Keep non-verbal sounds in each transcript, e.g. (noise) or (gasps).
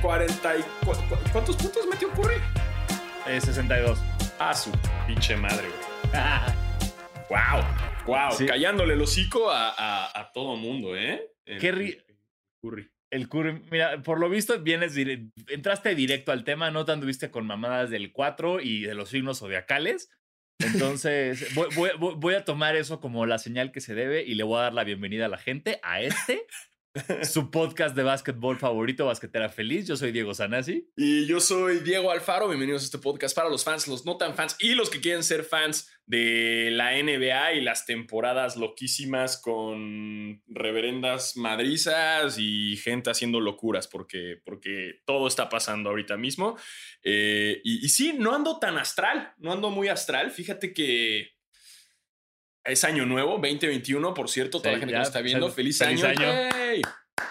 40 y, ¿Cuántos puntos metió Curry? Eh, 62. Ah, su pinche madre, güey. (laughs) wow, wow. Sí. Callándole el hocico a, a, a todo mundo, ¿eh? El- Qué ri- Curry. El Curry, mira, por lo visto vienes dire- entraste directo al tema, no te anduviste con mamadas del 4 y de los signos zodiacales. Entonces, (laughs) voy- voy a tomar eso como la señal que se debe y le voy a dar la bienvenida a la gente a este, su podcast de básquetbol favorito, Basquetera Feliz. Yo soy Diego Sanasi. Y yo soy Diego Alfaro. Bienvenidos a este podcast para los fans, los no tan fans y los que quieren ser fans de la NBA y las temporadas loquísimas con reverendas madrizas y gente haciendo locuras porque, porque todo está pasando ahorita mismo. Eh, y, y sí, no ando tan astral, no ando muy astral. Fíjate que es año nuevo, 2021, por cierto, toda Sí, la gente ya, que nos está viendo. feliz- Feliz, feliz año. año.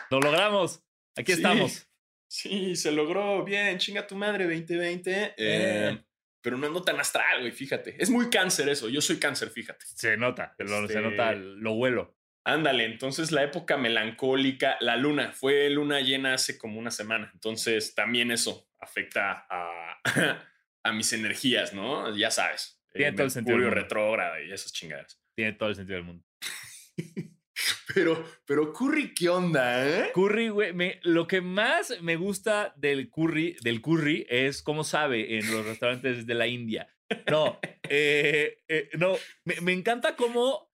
Lo logramos. Aquí Sí. estamos. Sí, se logró bien, chinga tu madre 2020. eh, Eh. Pero no ando tan astral, güey, fíjate. Es muy cáncer eso, yo soy cáncer, fíjate. Se nota, Este- se nota, lo vuelo. Ándale, entonces la época melancólica, la luna, fue luna llena hace como una semana, entonces también eso afecta a, (laughs) a mis energías, ¿no? Ya sabes. Tiene todo el sentido Mercurio retrógrado y esas chingadas. Tiene todo el sentido del mundo. (laughs) Pero, pero Curry, ¿qué onda, eh? Curry, güey, lo que más me gusta del curry, del curry es cómo sabe en los restaurantes de la India. No, (laughs) eh, eh, no, me, me encanta cómo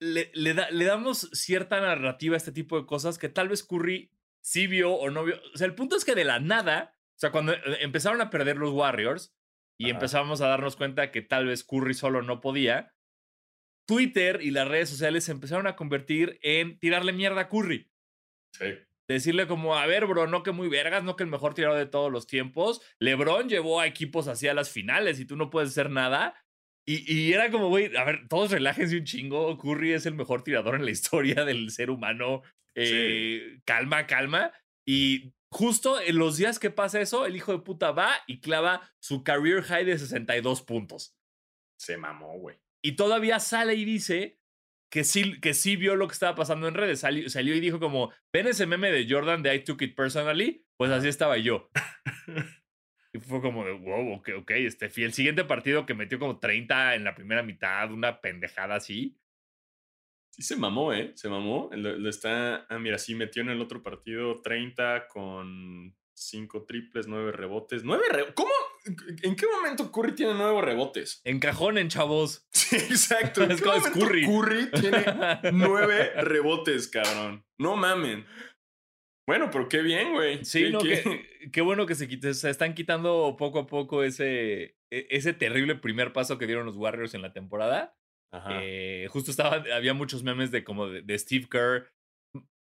le, le da- le damos cierta narrativa a este tipo de cosas que tal vez Curry sí vio o no vio. O sea, el punto es que de la nada, o sea, cuando empezaron a perder los Warriors y Ajá. empezamos a darnos cuenta que tal vez Curry solo no podía, Twitter y las redes sociales se empezaron a convertir en tirarle mierda a Curry Sí. decirle como, a ver, bro, no que muy vergas, no que el mejor tirador de todos los tiempos. LeBron llevó a equipos hacia las finales y tú no puedes hacer nada. Y, y era como, güey, a ver, todos relájense un chingo. Curry es el mejor tirador en la historia del ser humano. Eh, Calma, calma. Y justo en los días que pasa eso, el hijo de puta va y clava su career high de 62 puntos. Se mamó, güey. Y todavía sale y dice que sí, que sí vio lo que estaba pasando en redes. Salió, salió y dijo como, ¿ven ese meme de Jordan de I took it personally? Pues así estaba yo. (laughs) y fue como de, wow, ok, ok, este, el siguiente partido que metió como 30 en la primera mitad, una pendejada así. Sí se mamó, ¿eh? Se mamó. Lo, lo está... Ah, mira, sí metió en el otro partido 30 con 5 triples, 9 rebotes. ¿9 rebotes? ¿Cómo? ¿En qué momento Curry tiene 9 rebotes? Encajonen, chavos. (laughs) Sí, exacto. ¿En Es qué es Curry. Curry tiene (laughs) 9 rebotes, cabrón? No mamen. Bueno, pero qué bien, güey. Sí, Qué- no, qué- qué, (laughs) qué bueno que se, quite- se están quitando poco a poco ese, e- ese terrible primer paso que dieron los Warriors en la temporada. Eh, justo estaba, había muchos memes de como de, de Steve Kerr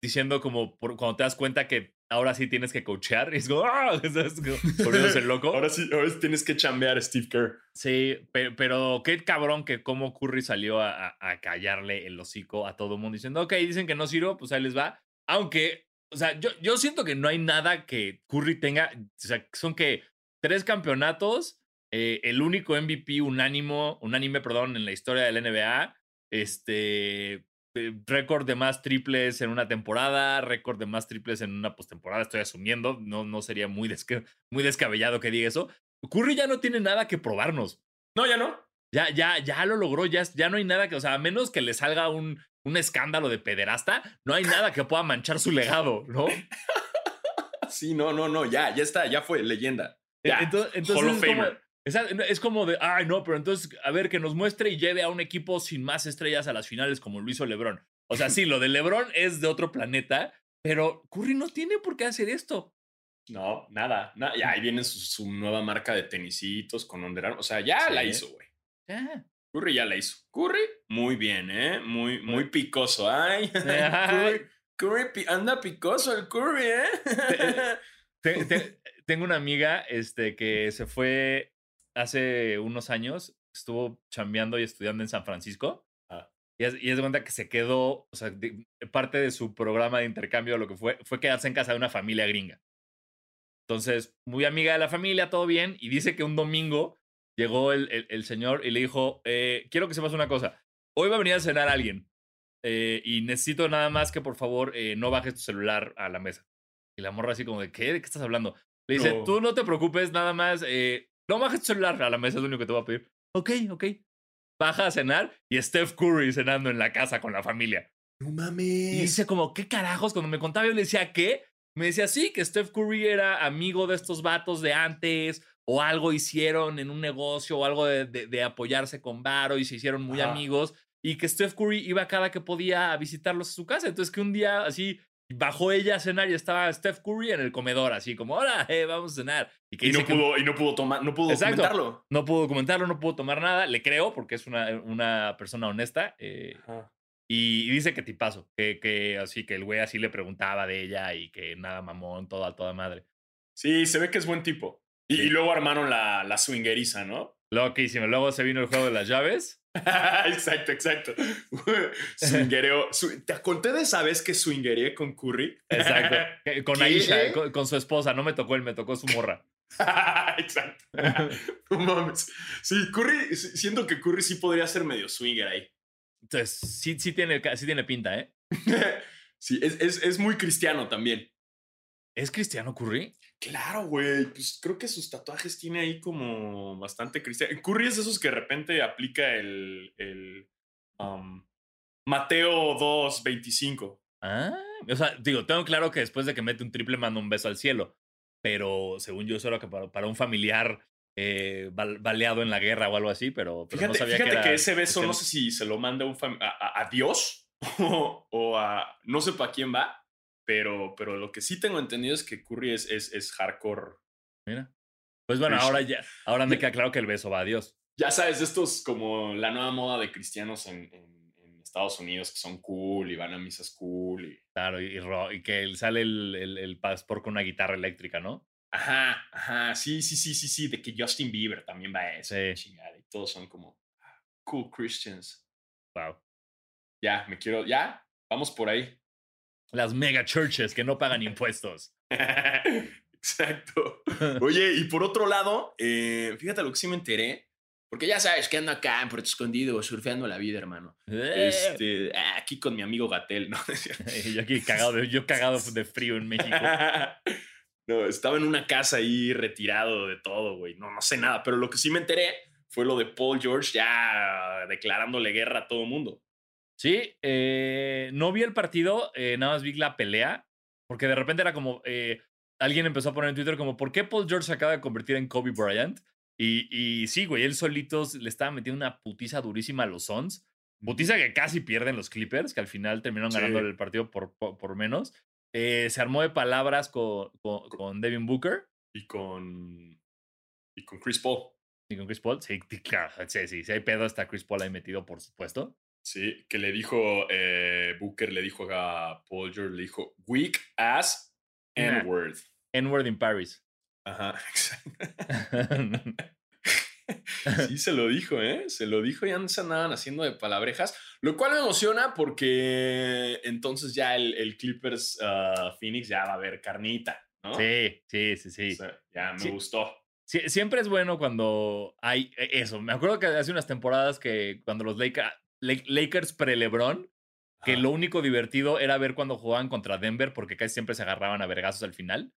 diciendo como por- cuando te das cuenta que ahora sí tienes que coachear y es como, ¡ah! (laughs) Volviéndose (laughs) loco. Ahora sí, ahora tienes que chambear, Steve Kerr. Sí, pe- pero, qué cabrón que como Curry salió a, a- a callarle el hocico a todo el mundo diciendo, ok, dicen que no sirvo, pues ahí les va. Aunque, o sea, yo, yo siento que no hay nada que Curry tenga, o sea, son que tres campeonatos, eh, el único MVP unánimo, unánime, perdón, en la historia de la NBA, este, eh, récord de más triples en una temporada, récord de más triples en una postemporada, estoy asumiendo, no, no sería muy, desca- muy descabellado que diga eso. Curry ya no tiene nada que probarnos. No, ya no. Ya, ya, ya lo logró, ya, ya no hay nada que, o sea, a menos que le salga un, un escándalo de pederasta, no hay nada que pueda manchar su legado, ¿no? (laughs) Sí, no, no, no. Ya, ya está. Ya fue. Leyenda. Ya. Entonces, entonces Hall of Famer. Esa- es como de, ay, no, pero entonces, a ver, que nos muestre y lleve a un equipo sin más estrellas a las finales como lo hizo LeBron. O sea, sí, lo de LeBron es de otro planeta, pero Curry no tiene por qué hacer esto. No, nada. Ya ahí viene su, su nueva marca de tenisitos con Under Armour. O sea, ya la hizo, güey. Ya. Curry ya la hizo. Curry, muy bien, ¿eh? Muy, muy picoso. Ay, (laughs) Ay. Curry, anda picoso el Curry, ¿eh? Te- (laughs) te- tengo una amiga este, que se fue hace unos años, estuvo chambeando y estudiando en San Francisco. Ah. Y, es, y es de cuenta que se quedó, o sea, de- parte de su programa de intercambio, lo que fue, fue quedarse en casa de una familia gringa. Entonces, muy amiga de la familia, todo bien, y dice que un domingo llegó el, el- el señor y le dijo, eh, quiero que sepas una cosa, hoy va a venir a cenar alguien eh, y necesito nada más que por favor eh, no bajes tu celular a la mesa. Y la morra así como de, ¿qué? ¿De qué estás hablando? Le dice, No. tú no te preocupes, nada más, eh, no bajes tu celular a la mesa, es lo único que te voy a pedir. Ok, ok. Baja a cenar y Steph Curry cenando en la casa con la familia. No Y mames. dice como, ¿qué carajos? Cuando me contaba yo le decía, ¿qué? Me decía, sí, que Steph Curry era amigo de estos vatos de antes o algo hicieron en un negocio o algo de, de- de apoyarse con Varo y se hicieron muy amigos y que Steph Curry iba cada que podía a visitarlos a su casa. Entonces que un día así bajó ella a cenar y estaba Steph Curry en el comedor así como, hola, eh, vamos a cenar. Y que Y no dice que pudo, y no pudo tomar, no pudo Exacto. comentarlo. no pudo comentarlo, no pudo tomar nada. Le creo porque es una, una persona honesta. eh, y, y dice que tipazo, que, que así que el güey así le preguntaba de ella y que nada mamón, todo a toda madre. Sí, se ve que es buen tipo. Y, Sí. y luego armaron la, la swingeriza, ¿no? Loquísimo. Luego se vino el juego de las llaves. (laughs) exacto, exacto. (laughs) Swingereo. ¿Te conté de esa vez que swingeré con Curry? Exacto. (laughs) Con ¿Qué? Aisha, con, con su esposa. No me tocó él, me tocó su morra. exacto. Mames. Sí, Curry, si- siento que Curry sí podría ser medio swinger ahí. Entonces, sí, sí, tiene, sí tiene pinta, ¿eh? sí, es, es, es muy cristiano también. ¿Es Cristiano Curry? Claro, güey. Pues creo que sus tatuajes tiene ahí como bastante cristiano. Curry es de esos que de repente aplica el, el um, Mateo 2.25. Ah, o sea, digo, tengo claro que después de que mete un triple manda un beso al cielo. Pero según yo, eso era que para, para un familiar eh, bal- baleado en la guerra o algo así, pero, pero Fíjate, no sabía fíjate que, ese beso no sé si se lo manda un a, a- a Dios (laughs) o, o a no sé para quién va, pero, pero lo que sí tengo entendido es que Curry es, es, es hardcore. Mira. Pues bueno, ahora ya, ahora me queda claro que el beso va a Dios. Ya sabes, estos como la nueva moda de cristianos en, en- en Estados Unidos que son cool y van a misas cool. Y... Claro, y, y que sale el, el, el pastor con una guitarra eléctrica, ¿no? Ajá, ajá, sí, sí, sí, sí, sí, de que Justin Bieber también va a eso. Sí. chingada, y todos son como ah, cool Christians. Wow. Ya, me quiero, ya, vamos por ahí. Las mega churches que no pagan impuestos. (laughs) Exacto. (laughs) Oye, y por otro lado, eh, fíjate lo que sí me enteré. Porque ya sabes que ando acá en Puerto Escondido surfeando la vida, hermano. Este, ah, aquí con mi amigo Gatel, ¿no? (laughs) Yo aquí cagado, de, yo cagado de frío en México. no, estaba en una casa ahí retirado de todo, güey. No, no sé nada, pero lo que sí me enteré fue lo de Paul George ya declarándole guerra a todo mundo. Sí, eh, no vi el partido, eh, nada más vi la pelea, porque de repente era como, eh, alguien empezó a poner en Twitter como, ¿por qué Paul George se acaba de convertir en Kobe Bryant? Y, y sí, güey, él solito le estaba metiendo una putiza durísima a los Suns. Putiza que casi pierden los Clippers, que al final terminaron Sí. ganando el partido por, por, por menos. Se armó de palabras con, con, con Devin Booker Y con, y con Chris Paul. y con Chris Paul. Sí, claro, sí, sí, si hay pedo está Chris Paul ahí metido, por supuesto. Sí, que le dijo, eh, Booker le dijo a Paul George, le dijo, weak ass. N-word. N-word in Paris. Ajá, (laughs) exacto. (laughs) Sí, se lo dijo, ¿eh? Se lo dijo y antes se andaban haciendo de palabrejas, lo cual me emociona porque entonces ya el, el Clippers ah, Phoenix ya va a haber carnita, ¿no? sí, sí, sí, O sí. sea, ya me Sí. gustó. Sie- Siempre es bueno cuando hay eh, eso. Me acuerdo que hace unas temporadas que cuando los Laker- La- Lakers pre-Lebron, que Ajá, lo único divertido era ver cuando jugaban contra Denver porque casi siempre se agarraban a vergazos al final.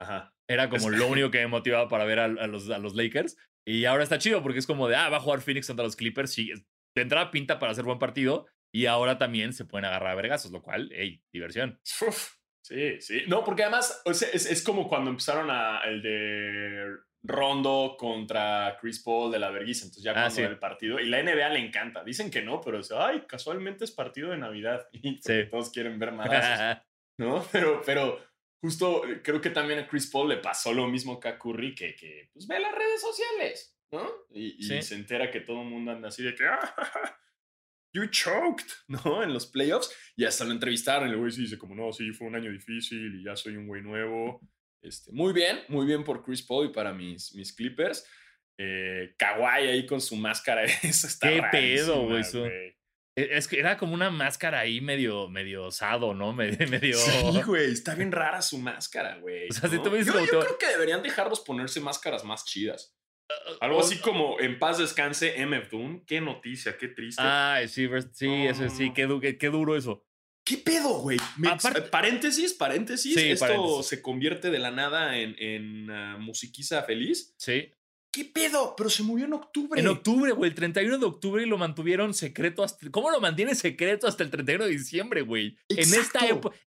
Ajá. Era como Es- (laughs) lo único que me motivaba para ver a, a los, a los Lakers. Y ahora está chido porque es como de, ah, va a jugar Phoenix contra los Clippers. Sí, entrada pinta para hacer buen partido. Y ahora también se pueden agarrar a vergazos, lo cual, hey, diversión. Uf, sí, sí. No, porque además o sea, es, es como cuando empezaron a, el de Rondo contra Chris Paul de la vergüenza. Entonces ya Ah, cuando sí. el partido. Y la NBA le encanta. Dicen que no, pero dice, ay, casualmente es partido de Navidad. (laughs) Y Sí. todos quieren ver madrazos, (laughs) ¿no? Pero, pero justo creo que también a Chris Paul le pasó lo mismo que a Curry, que, que pues ve las redes sociales, ¿no? Y, y Sí. se entera que todo el mundo anda así de que, "Ah, (laughs) you choked, ¿no? En los playoffs. Y hasta lo entrevistaron y el güey sí dice como, no, sí, fue un año difícil y ya soy un güey nuevo. Este, muy bien, muy bien por Chris Paul y para mis, mis Clippers. Eh, Kawhi ahí con su máscara, (laughs) eso está ¿Qué pedo, güey, E- Es que era como una máscara ahí medio, medio osado, ¿no? (laughs) Medio, medio... Sí, (laughs) güey, está bien rara su máscara, güey. O sea, si tú yo, creo que deberían dejarlos ponerse máscaras más chidas. Algo O- así como en paz descanse MF Doom. Qué noticia, qué triste. Ah, sí, sí, eso sí, No. qué, du- qué- qué duro eso. ¿Qué pedo, güey? Aparte- paréntesis, paréntesis. Sí, Esto paréntesis. se convierte de la nada en, en ah, musiquiza feliz. Sí. ¿Qué pedo? Pero se murió en octubre. En octubre, güey, el 31 de octubre y lo mantuvieron secreto hasta... ¿Cómo lo mantiene secreto hasta el 31 de diciembre, güey? En esta,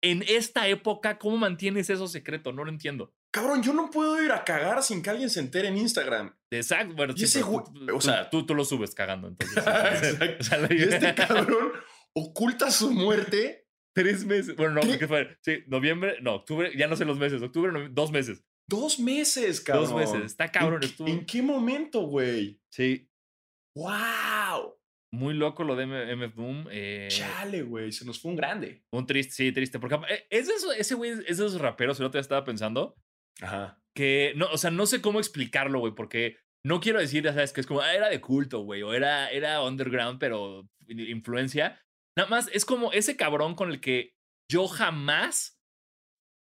en esta época, ¿cómo mantienes eso secreto? No lo entiendo. Cabrón, yo no puedo ir a cagar sin que alguien se entere en Instagram. Exacto, bueno, Y sí, ese tú- o sea- tú, tú lo subes cagando, entonces. (laughs) Exacto. (laughs) O sea, la- Y este (laughs) cabrón oculta su muerte. Tres meses. Bueno, no, ¿Qué? fue. Sí, noviembre, no, octubre, ya no sé los meses. Octubre, dos meses. Dos meses, cabrón. Dos meses. Está cabrón, ¿En, estuvo. ¿En qué momento, güey? Sí, ¡Wow! muy loco lo de MF Doom. eh, Chale, güey. Se nos fue un grande. un triste, sí, triste. Porque eh, es de esos- ese güey es de esos raperos, el otro día estaba pensando, Ajá. que no, o sea, no sé cómo explicarlo, güey, porque no quiero decir, ya sabes, que es como, ah, era de culto, güey, o era, era underground, pero influencia. Nada más es como ese cabrón con el que yo jamás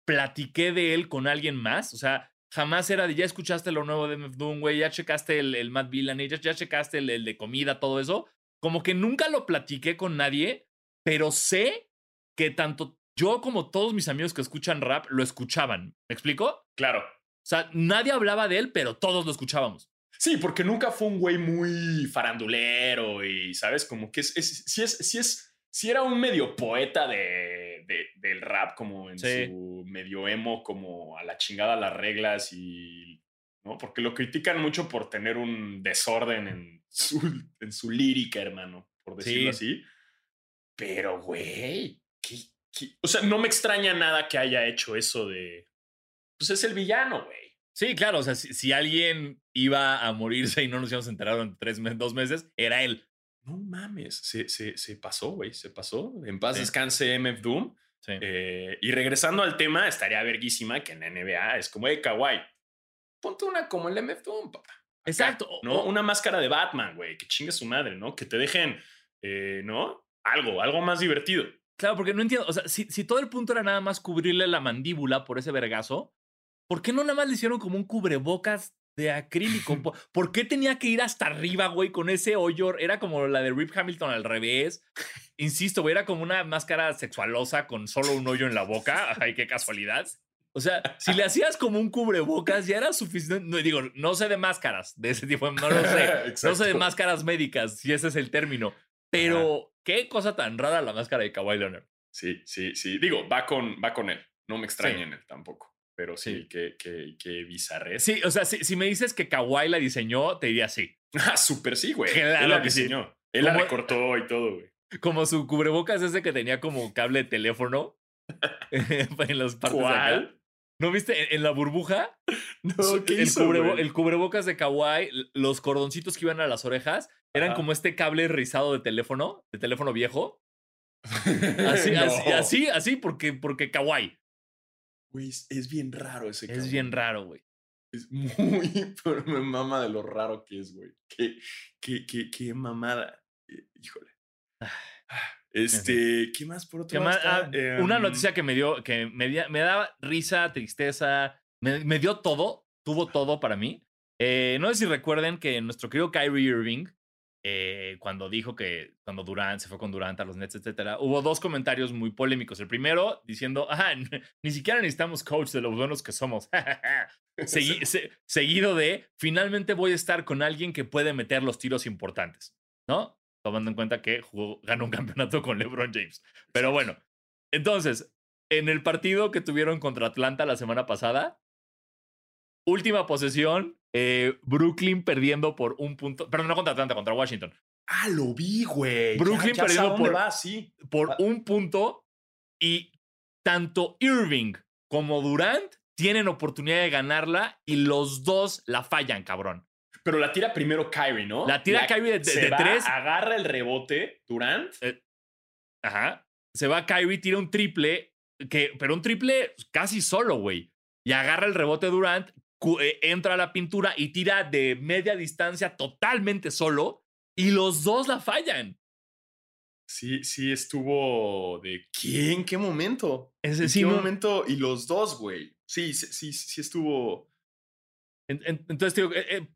platiqué de él con alguien más. O sea, jamás era de ya escuchaste lo nuevo de MF Doom, güey, ya checaste el, el Matt Villani, ya, ya checaste el, el de comida, todo eso. Como que nunca lo platiqué con nadie, pero sé que tanto yo como todos mis amigos que escuchan rap lo escuchaban. ¿Me explico? Claro. O sea, nadie hablaba de él, pero todos lo escuchábamos. Sí, porque nunca fue un güey muy farandulero y, ¿sabes? Como que es, es, sí es, sí es, sí era un medio poeta de, de- del rap, como en Sí. su medio emo, como a la chingada las reglas y, ¿no? Porque lo critican mucho por tener un desorden en su, en su lírica, hermano, por decirlo así. Pero, güey, ¿qué- qué? o sea, no me extraña nada que haya hecho eso de, pues es el villano, güey. Sí, claro, o sea, si, si alguien iba a morirse y no nos íbamos a enterar en tres dos meses, era él. No mames, se, se, se pasó, güey, se pasó. En paz Sí. descanse MF Doom. Sí. Eh, y regresando al tema, estaría verguísima que en la NBA es como, hey, kawaii, ponte una como el MF Doom, papá. Acá, Exacto. ¿No? Una máscara de Batman, güey, que chingue su madre, ¿no? Que te dejen, eh, ¿no? Algo, algo más divertido. Claro, porque no entiendo. O sea, si, si todo el punto era nada más cubrirle la mandíbula por ese vergazo, ¿por qué no nada más le hicieron como un cubrebocas de acrílico? ¿Por, qué tenía que ir hasta arriba, güey, con ese hoyo? Era como la de Rip Hamilton al revés. Insisto, güey, era como una máscara sexualosa con solo un hoyo en la boca. Ay, qué casualidad. O sea, si le hacías como un cubrebocas, ya era suficiente. No, digo, no sé de máscaras de ese tipo, no lo sé. No sé de máscaras médicas, si ese es el término. Pero qué cosa tan rara la máscara de Kawhi Leonard. Sí, sí, sí. Digo, va con, va con él. No me extraña Sí. él tampoco. Pero sí, Sí. qué, qué, qué bizarrez. Sí, o sea, si, si me dices que Kawhi la diseñó, te diría sí. Ah, súper sí, (laughs) güey. Claro Él la que sí. diseñó. Él la ¿Cómo- recortó y todo, güey. (laughs) Como su cubrebocas ese que tenía como cable de teléfono (laughs) en las partes. ¿No viste? En, en la burbuja, No, ¿qué el, hizo, cubrebo- güey? el cubrebocas de Kawhi, los cordoncitos que iban a las orejas, eran Ajá. como este cable rizado de teléfono, de teléfono viejo. Así, así, así, así, porque, porque Kawhi. Güey, es, es bien raro ese Es cabrón. bien raro, güey. Es (laughs) muy... Pero me mama de lo raro que es, güey. Qué, qué, qué, qué mamada. Eh, Híjole. Este, ¿qué más por otro ¿Qué lado? Ah, una Em, noticia que me dio, que me, daba risa, tristeza, me, me dio todo, tuvo todo para mí. Eh, no sé si recuerden que nuestro querido Kyrie Irving, eh, cuando dijo que cuando Durant se fue con Durant a los Nets, etcétera, hubo dos comentarios muy polémicos. El primero diciendo, (laughs) ajá, ni siquiera necesitamos coach de los buenos que somos. (laughs) Segui- (laughs) se- seguido de, finalmente voy a estar con alguien que puede meter los tiros importantes, ¿no? Tomando en cuenta que jugó, ganó un campeonato con LeBron James. Pero bueno, entonces, en el partido que tuvieron contra Atlanta la semana pasada, última posesión, eh, Brooklyn perdiendo por un punto, perdón, no contra Atlanta, contra Washington, Ah, lo vi, güey. Brooklyn ya perdiendo por- va, sí. por Ah. un punto y tanto Irving como Durant tienen oportunidad de ganarla y los dos la fallan, cabrón. Pero la tira primero Kyrie, ¿no? La tira Kyrie de- de- se de va, tres. Agarra el rebote, Durant. Ajá. Se va Kyrie, tira un triple, que, pero un triple casi solo, güey. Y agarra el rebote Durant, eh, entra a la pintura y tira de media distancia totalmente solo. Y los dos la fallan. Sí, sí estuvo de ¿quién? ¿Qué momento? Es ¿En decir, qué no- momento? Y los dos, güey. Sí, sí, sí, sí estuvo. En- en- Entonces, digo, eh, eh,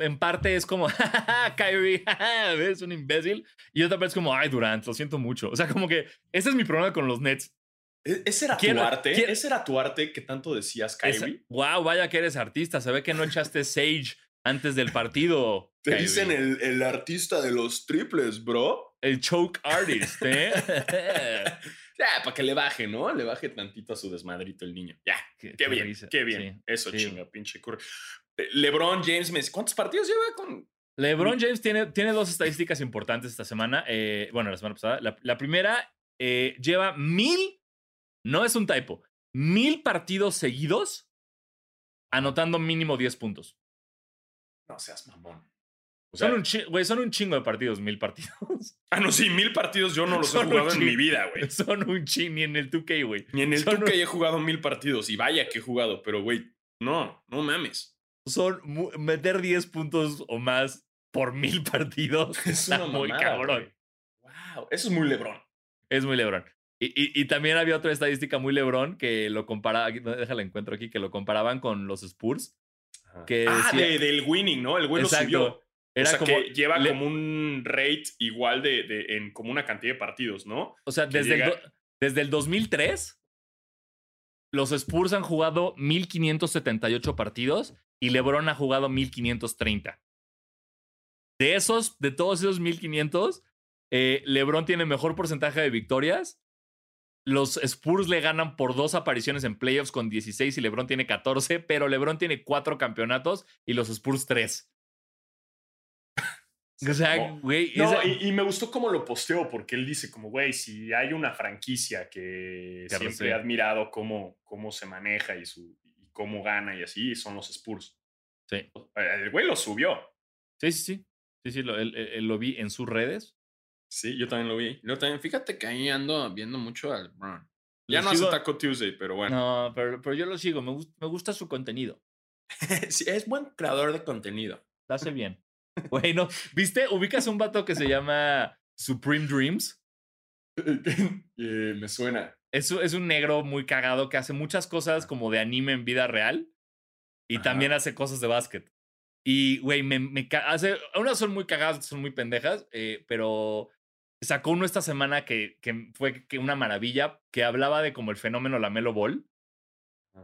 en parte es como, (laughs) Kyrie, es un imbécil. Y otra vez es como, ay, Durant, lo siento mucho. O sea, como que ese es mi problema con los Nets. ¿E-, ¿Ese era tu arte? ¿Ese era tu arte que tanto decías, Kyrie? wow, vaya que eres artista. Se ve que no echaste Sage antes del partido. (laughs) Te dicen el, el, artista de los triples, bro. El choke artist, ¿eh? (laughs) ya, para que le baje, ¿no? Le baje tantito a su desmadrito el niño. Ya, qué, bien, qué bien. Eso chinga, pinche curva. Eh, LeBron James, ¿cuántos partidos lleva con...? LeBron James tiene, tiene dos estadísticas importantes esta semana. Eh, bueno, la semana pasada. La, primera, eh, lleva mil, no es un typo, mil partidos seguidos anotando mínimo 10 puntos. No seas mamón. son, un son un chingo de partidos, mil partidos. (laughs) Ah, no, sí, mil partidos yo no los he jugado en mi vida, güey. Son un chingo, ni en el 2K, güey. Ni en el 2K he jugado mil partidos. Y vaya que he jugado, pero, güey, no, no mames. Son meter 10 puntos o más por mil (laughs) partidos. Es una muy cabrón. Wow, eso es muy Lebron. Es muy Lebron. Y, y, también había otra estadística muy Lebron que lo comparaba, déjala encuentro aquí, que lo comparaban con los Spurs que ah, del winning, ¿no? El güey subió. Era como, que lleva como un rate igual de, de, en como una cantidad de partidos, ¿no? O sea, desde, el, desde el 2003, los Spurs han jugado 1578 partidos y LeBron ha jugado 1530. De esos, de todos esos 1500, eh, LeBron tiene mejor porcentaje de victorias los Spurs le ganan por dos apariciones en playoffs con 16 y LeBron tiene 14, pero LeBron tiene cuatro campeonatos y los Spurs tres. (laughs) o sea, güey. No, y, me gustó cómo lo posteó, porque él dice, como, güey, si hay una franquicia que siempre he admirado cómo, cómo se maneja y, su, y cómo gana y así, son los Spurs. Sí. El güey lo subió. Sí, sí, sí. Sí, sí, lo, lo vi en sus redes. Sí, yo también lo vi. Yo también, fíjate que ahí ando viendo mucho al Brown. Ya no hace Taco Tuesday, pero bueno. No, pero, pero yo lo sigo. Me, me gusta su contenido. (laughs) sí, es buen creador de contenido. Lo hace bien. (laughs) bueno, ¿viste? ¿Ubicas un vato que se llama Supreme Dreams? (laughs) Eh, me suena. Es, es un negro muy cagado que hace muchas cosas como de anime en vida real y también hace cosas de básquet. Y, güey, me, me hace. Unas son muy cagadas, son muy pendejas, eh, pero sacó uno esta semana que, que fue que una maravilla, que hablaba de como el fenómeno Lamelo Ball,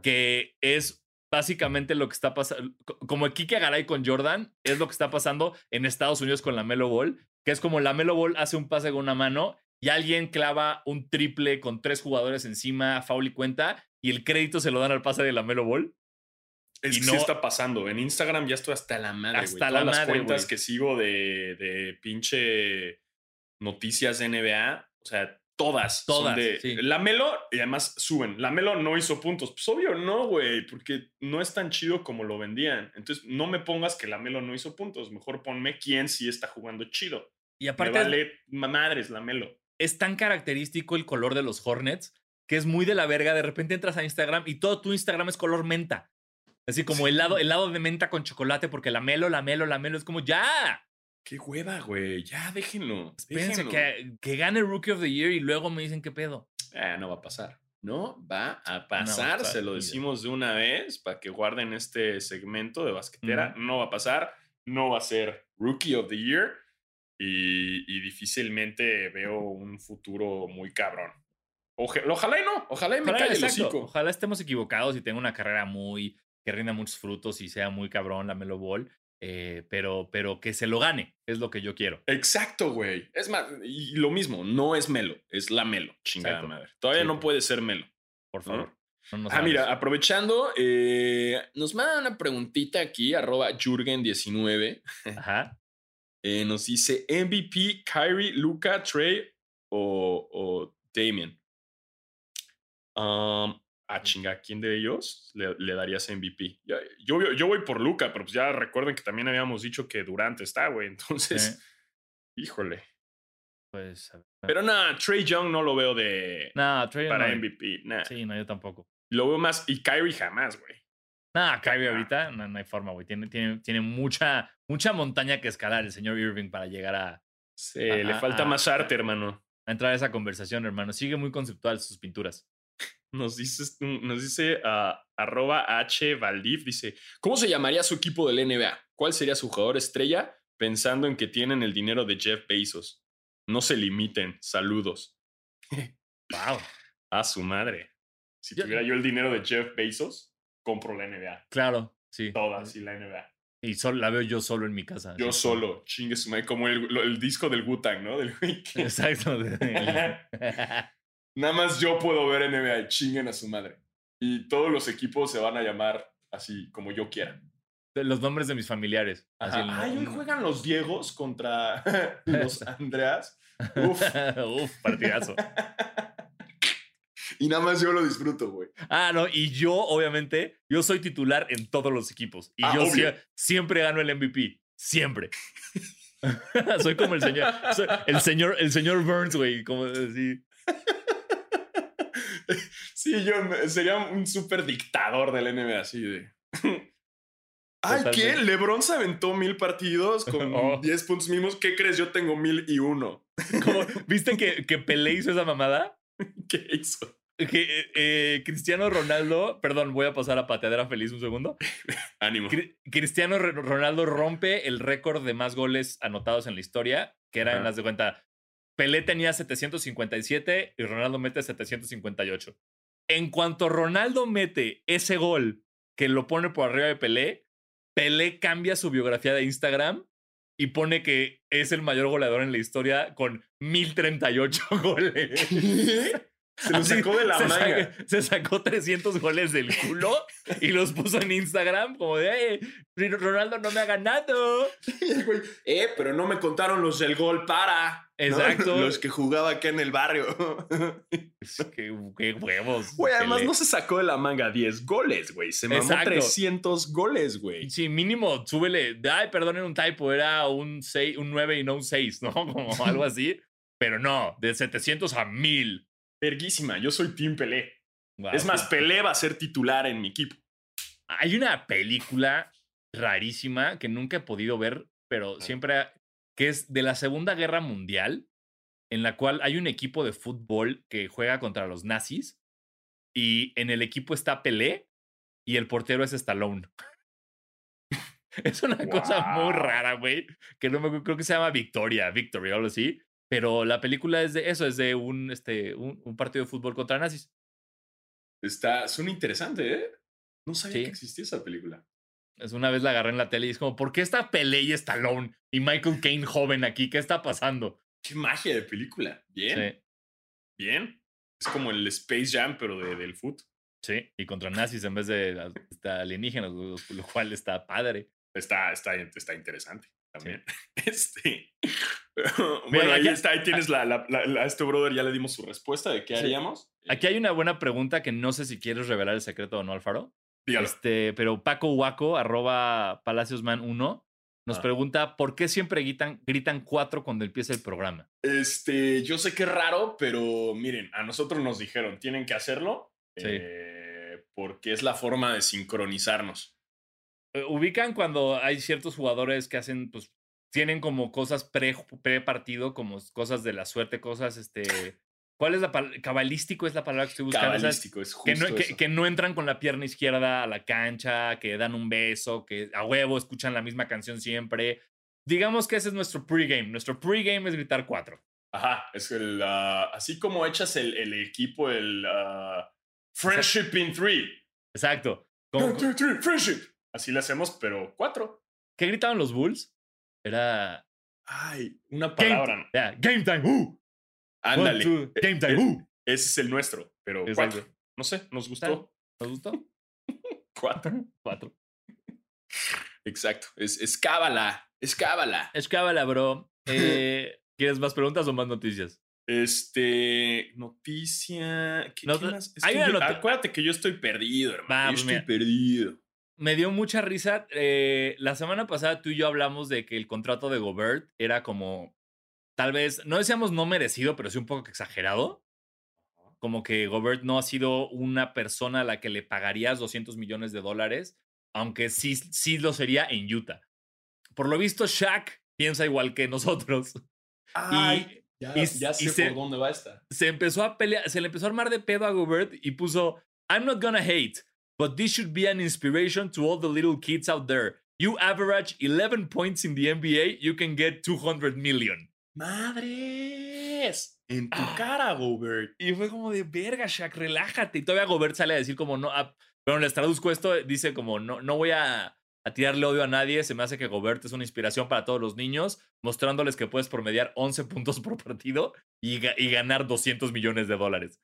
que es básicamente lo que está pasando, como Kike Garay con Jordan, es lo que está pasando en Estados Unidos con Lamelo Ball, que es como Lamelo Ball hace un pase con una mano y alguien clava un triple con tres jugadores encima, foul y cuenta, y el crédito se lo dan al pase de Lamelo Ball. Es que no, está pasando. En Instagram ya estoy hasta la madre, Hasta Todas las cuentas que sigo de, de pinche noticias de NBA, o sea, todas, todas son de la Melo y además suben. La Melo no hizo puntos. Pues obvio no, güey, porque no es tan chido como lo vendían. Entonces, no me pongas que la Melo no hizo puntos, mejor ponme quién sí está jugando chido. Y aparte me vale madres la Melo. Es tan característico el color de los Hornets que es muy de la verga. De repente entras a Instagram y todo tu Instagram es color menta. Así como el, lado, el lado de menta con chocolate, porque la melo, la melo, la melo es como ya. Qué hueva, güey. Ya, déjenlo. Espérense que, que, gane Rookie of the Year y luego me dicen qué pedo. Ah, no va a pasar. No va a pasar. Se lo decimos de una vez para que guarden este segmento de basquetera. No va a pasar. No va a ser Rookie of the Year. Y, difícilmente veo un futuro muy cabrón. Ojalá, y no. Ojalá y me calle el Ojalá estemos equivocados y tenga una carrera muy. que rinda muchos frutos y sea muy cabrón la Melo Ball. Eh, pero, pero que se lo gane, es lo que yo quiero. Exacto, güey. Es más, y lo mismo, no es Melo, es la Melo, chingada madre. Todavía no puede ser Melo. Por favor. ah, mira, aprovechando, eh, nos manda una preguntita aquí, arroba Jurgen19. (laughs) Ajá. Eh, nos dice MVP, Kyrie, Luca, Trey o, o Damien. Um, ah, chinga, ¿quién de ellos le, darías MVP? Yo, yo, voy por Luca, pero pues ya recuerden que también habíamos dicho que Durante está, güey. (laughs) Entonces, híjole. Pues. Pero nada, Trey Young no lo veo de. Nah, Trey Para MVP. Sí, no, yo tampoco. Lo veo más. Y Kyrie jamás, güey. Nah, Kyrie ahorita no, hay forma, güey. Tiene, tiene, tiene mucha, mucha montaña que escalar el señor Irving para llegar a. Sí, le falta más arte, hermano. A entrar a esa conversación, hermano. Sigue muy conceptual sus pinturas. Nos dice, nos dice ah, arroba H Valdiv, dice, ¿cómo se llamaría su equipo del NBA? ¿Cuál sería su jugador estrella pensando en que tienen el dinero de Jeff Bezos? No se limiten, saludos. (laughs) Wow. A su madre. Si tuviera yo el dinero de Jeff Bezos, compro la NBA. Claro, sí. Toda, sí, la NBA. Y solo, la veo yo solo en mi casa. Yo solo, chingue su madre, como el, el disco del Wu-Tang, ¿no? (laughs) Del Exacto. (laughs) Nada más yo puedo ver NBA chinguen a su madre. Y todos los equipos se van a llamar así como yo quiera. Los nombres de mis familiares. Así el-. Ay, hoy juegan los Diegos contra (laughs) los Andreas. Uf. (laughs) Uf, partidazo. y nada más yo lo disfruto, güey. Ah, no, y yo, obviamente, yo soy titular en todos los equipos. Y Ah, yo obvio. siempre gano el MVP. Siempre. (laughs) soy como el señor. el señor, el señor Burns, güey. Como así. (laughs) Sí, yo sería un súper dictador del NBA, así de. (laughs) Ay, ¿qué? LeBron se aventó mil partidos con (laughs) Oh. 10 puntos mínimos. ¿Qué crees? Yo tengo mil y uno. Como, ¿Viste que, que Pelé hizo esa mamada? ¿Qué hizo? Que eh, eh, Cristiano Ronaldo, perdón, voy a pasar a pateadera feliz un segundo. Ánimo. Cri- Cristiano Ronaldo rompe el récord de más goles anotados en la historia, que era en las de cuenta. Pelé tenía 757 y Ronaldo mete 758. En cuanto Ronaldo mete ese gol que lo pone por arriba de Pelé, Pelé cambia su biografía de Instagram y pone que es el mayor goleador en la historia con 1038 (laughs) goles. Se lo Así, sacó de la se manga. saca- se sacó 300 goles del culo y los puso en Instagram como de, "Eh, Ronaldo no me ha ganado. Y el güey, eh, pero no me contaron los del gol para. ¿no? Exacto. Los que jugaba acá en el barrio. (laughs) Qué huevos. Güey, además no se sacó de la manga 10 goles, güey. Se mamó Exacto. 300 goles, güey. Sí, mínimo, súbele. Ay, perdonen un typo, era un, 6, un 9 y no un 6, ¿no? (laughs) Como algo así. Pero no, de 700 a 1000. Verguísima, yo soy Team Pelé. Wow, es más. Pelé va a ser titular en mi equipo. Hay una película rarísima que nunca he podido ver, pero siempre, que es de la Segunda Guerra Mundial, en la cual hay un equipo de fútbol que juega contra los nazis y en el equipo está Pelé y el portero es Stallone. (laughs) es una cosa muy rara, güey, que no me creo que se llama Victoria, Victory o algo así, pero la película es de eso, es de un, este, un, un partido de fútbol contra nazis. Está, suena interesante, ¿eh? No sabía Sí. que existía esa película. Es una vez la agarré en la tele y es como, ¿por qué está Pelé y Stallone y Michael Caine joven aquí? ¿Qué está pasando? Qué magia de película. Bien, Sí, bien. Es como el Space Jam, pero de, del foot. sí. Y contra nazis en vez de las- este, alienígenas, lo, lo cual está padre. Está, está, está interesante también. (laughs) Este. (laughs) bueno, Mira, ahí aquí- está, ahí tienes la, la- la- la- a este brother, ya le dimos su respuesta de qué Sí. haríamos. Aquí hay una buena pregunta que no sé si quieres revelar el secreto o no, Alfaro. Dígalo. Este, pero Paco Huaco, arroba palaciosman1, nos Ah. pregunta por qué siempre gritan, gritan cuatro cuando empieza el programa. Este, yo sé que es raro, pero miren, a nosotros nos dijeron, tienen que hacerlo Sí. eh, porque es la forma de sincronizarnos. Eh, Ubican cuando hay ciertos jugadores que hacen, pues, tienen como cosas pre, pre partido, como cosas de la suerte, cosas, este. ¿Cuál es la palabra? Cabalístico es la palabra que estoy buscando. Cabalístico, es justo Que no, que- eso. que no entran con la pierna izquierda a la cancha, que dan un beso, que a huevo escuchan la misma canción siempre. Digamos que ese es nuestro pregame. Nuestro pregame es gritar cuatro. Ajá, es el, ah, así como echas el, el equipo, el ah, Friendship in Three. Exacto. Como- two, three, friendship. Así le hacemos, pero cuatro. ¿Qué gritaban los Bulls? Era. Ay, una Game, palabra. yeah, game time. uh, Ándale. one, two, game time. Eh, uh. Ese es el nuestro, pero Exacto. cuatro. No sé, nos gustó. ¿Nos gustó? (laughs) Cuatro. Cuatro. Exacto. Es, es cábala. Es cábala. Es cábala, bro. (laughs) Eh, ¿Quieres más preguntas o más noticias? Este. Noticia. ¿Qué, No, qué más? Es hay que una yo- acuérdate que yo estoy perdido, hermano. Va, yo pues estoy mira. perdido. Me dio mucha risa. eh, la semana pasada tú y yo hablamos de que el contrato de Gobert era como, tal vez, no decíamos no merecido, pero sí un poco exagerado. Como que Gobert no ha sido una persona a la que le pagarías 200 millones de dólares, aunque sí, sí lo sería en Utah. Por lo visto, Shaq piensa igual que nosotros. Ay, Ya, Y- ya sé y se- por dónde va esta. Se empezó a pelear, se le empezó a armar de pedo a Gobert y puso, I'm not gonna hate, but this should be an inspiration to all the little kids out there. You average 11 points in the NBA, you can get 200 million. ¡Madres! En tu Ah. cara, Gobert. Y fue como de verga, Shaq, relájate. Y todavía Gobert sale a decir como no. ah, bueno, les traduzco esto, dice como no, no voy a, a tirarle odio a nadie. Se me hace que Gobert es una inspiración para todos los niños, mostrándoles que puedes promediar 11 puntos por partido y, y ganar 200 millones de dólares.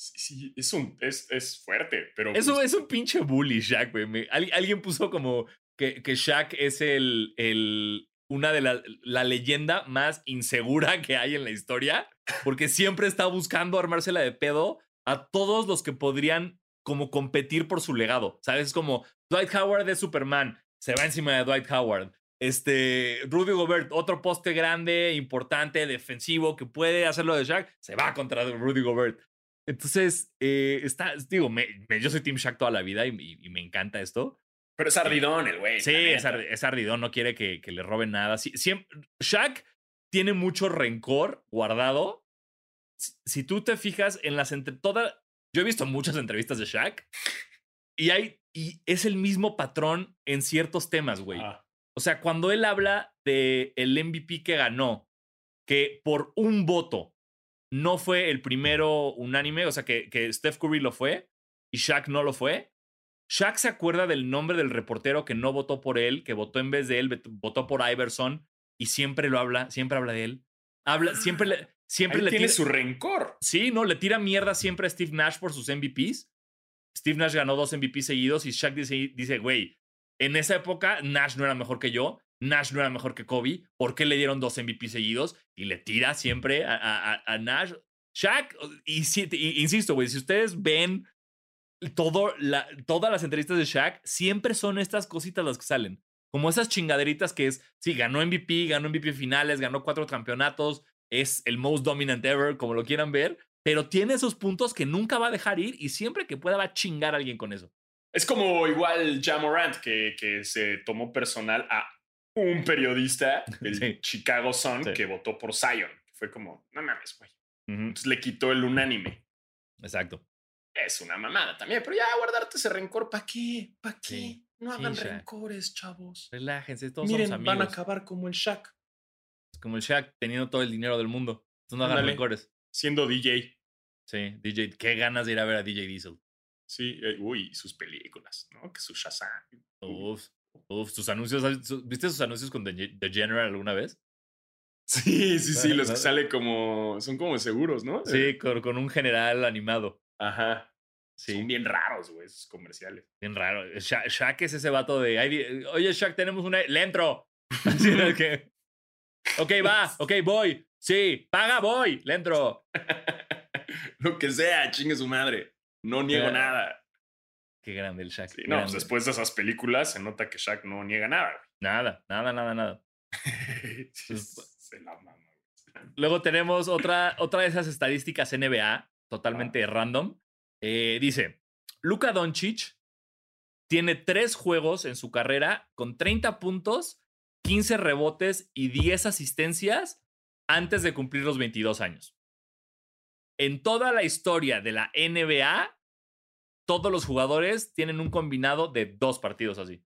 Sí, es, un, es, es fuerte, pero. Eso pues, es un pinche bully, Shaq, güey. Me- al- alguien puso como que, que Shaq es el, el una de la, la leyenda más insegura que hay en la historia, porque siempre está buscando armársela de pedo a todos los que podrían como competir por su legado. ¿Sabes? Es como Dwight Howard de Superman, se va encima de Dwight Howard. Este, Rudy Gobert, otro poste grande, importante, defensivo, que puede hacerlo de Shaq, se va contra Rudy Gobert. Entonces, eh, está, digo, me- me- yo soy Team Shaq toda la vida y, y- y me encanta esto. Pero es ardidón el güey. Sí, es, ardidón, no quiere que, que le roben nada. Sí, siempre, Shaq tiene mucho rencor guardado. Si, si tú te fijas en las entre todas, yo he visto muchas entrevistas de Shaq y hay y es el mismo patrón en ciertos temas, güey. Ah, O sea, cuando él habla de el MVP que ganó, que por un voto no fue el primero unánime, o sea, que, que Steph Curry lo fue y Shaq no lo fue, Shaq se acuerda del nombre del reportero que no votó por él, que votó en vez de él, votó por Iverson y siempre lo habla, siempre habla de él. Habla, siempre le, (gasps) siempre ahí le tiene tira- su rencor. Sí, no, le tira mierda siempre a Steve Nash por sus MVPs. Steve Nash ganó dos MVPs seguidos y Shaq dice, dice, güey, en esa época Nash no era mejor que yo, Nash no era mejor que Kobe, ¿por qué le dieron dos MVPs seguidos? Y le tira siempre a, a- Nash. Shaq, y, y- insisto, güey, si ustedes ven todo la, todas las entrevistas de Shaq, siempre son estas cositas las que salen. Como esas chingaderitas que es, sí, ganó MVP, ganó MVP finales, ganó cuatro campeonatos, es el most dominant ever, como lo quieran ver, pero tiene esos puntos que nunca va a dejar ir y siempre que pueda va a chingar a alguien con eso. Es como igual Jamorant, que, que se tomó personal a un periodista del Sí. Chicago Sun Sí. que votó por Zion. Fue como, no mames, güey. Entonces le quitó el unánime. Exacto. Es una mamada también, pero ya guardarte ese rencor, ¿para qué? ¿Para qué? Sí. No hagan rencores, chavos. Relájense, todos Miren, somos van a amigos. acabar como el Shaq, Como el Shaq teniendo todo el dinero del mundo. Entonces no hagan rencores. siendo DJ. Sí, DJ, qué ganas de ir a ver a DJ Diesel. Sí, eh, uy, sus películas, ¿no? Que su Shazam. Uf, uf, sus anuncios. ¿Viste sus anuncios con The, General alguna vez? Sí, sí, sí, los que sale como, son como seguros, ¿no? Sí, con, con un general animado. Ajá. Sí, Son bien raros, güey, esos comerciales. bien raro. Sha- Shaq es ese vato de. "Ay, di- Oye, Shaq, tenemos una. Le entro. (laughs) (laughs) Así de que. Ok, va. Ok, voy. Sí, paga, voy. Le entro. (laughs) Lo que sea, chingue su madre. No niego Ya. nada. Qué grande el Shaq. Sí, no, pues después de esas películas se nota que Shaq no niega nada. Nada, nada, nada, nada. (laughs) Pues, se la mama. güey. Luego tenemos otra, otra de esas estadísticas NBA, totalmente random. Eh, dice, Luka Doncic tiene tres juegos en su carrera con 30 puntos, 15 rebotes y 10 asistencias antes de cumplir los 22 años. En toda la historia de la NBA, todos los jugadores tienen un combinado de dos partidos así.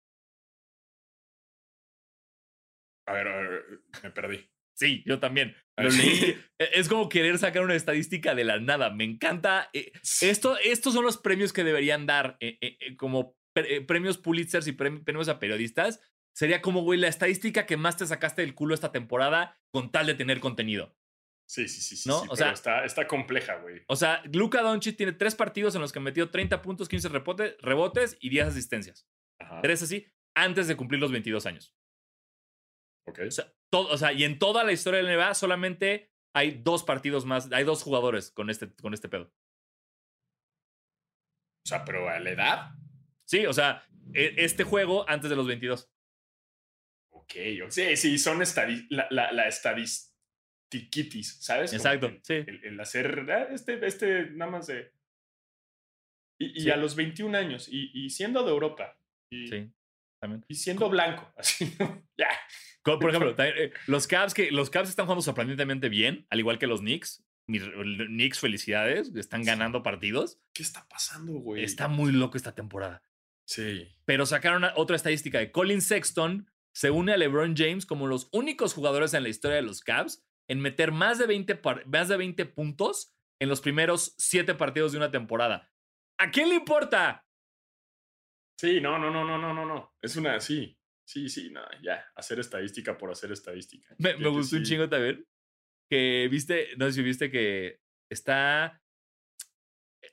A ver, a ver, me perdí. Sí, yo también. Lo leí. (laughs) E- Es como querer sacar una estadística de la nada. Me encanta. eh, Esto, estos son los premios que deberían dar eh, eh, eh, como pre- eh, premios Pulitzer y premi- premios a periodistas. Sería como, güey, la estadística que más te sacaste del culo esta temporada con tal de tener contenido. Sí, sí, sí, sí. ¿No? sí, O sea- está, está compleja, güey. O sea, Luka Doncic tiene tres partidos en los que metió 30 puntos, 15 repote- rebotes y 10 asistencias. Ajá. Tres así, antes de cumplir los 22 años. Ok. O sea, todo, o sea, y en toda la historia del NBA solamente hay dos partidos más, hay dos jugadores con este, con este pedo. O sea, pero a la edad. Sí, o sea, e- este juego antes de los 22. Ok. Sí, sí, son estadi la, la, la estadistiquitis, ¿sabes? Exacto, el- sí. El, el hacer ah, este, este, nada más de. Y, y Sí. a los 21 años, y, y siendo de Europa, y, Sí, también. y siendo blanco, (laughs) así, ¿no? ya. Por ejemplo, (laughs) eh, los Cavs que los Cavs están jugando sorprendentemente bien, al igual que los Knicks. Mis Knicks, felicidades, están ganando partidos. ¿Qué está pasando, güey? Está muy loco esta temporada. Sí. Pero sacaron otra estadística de Colin Sexton se une a LeBron James como los únicos jugadores en la historia de los Cavs en meter más de 20, par- más de 20 puntos en los primeros 7 partidos de una temporada. ¿A quién le importa? Sí, no, no, no, no, no, no, no. Es una, sí. Sí, sí, no, ya. Hacer estadística por hacer estadística. Me, gustó un chingo también. Que viste, no sé si viste que está.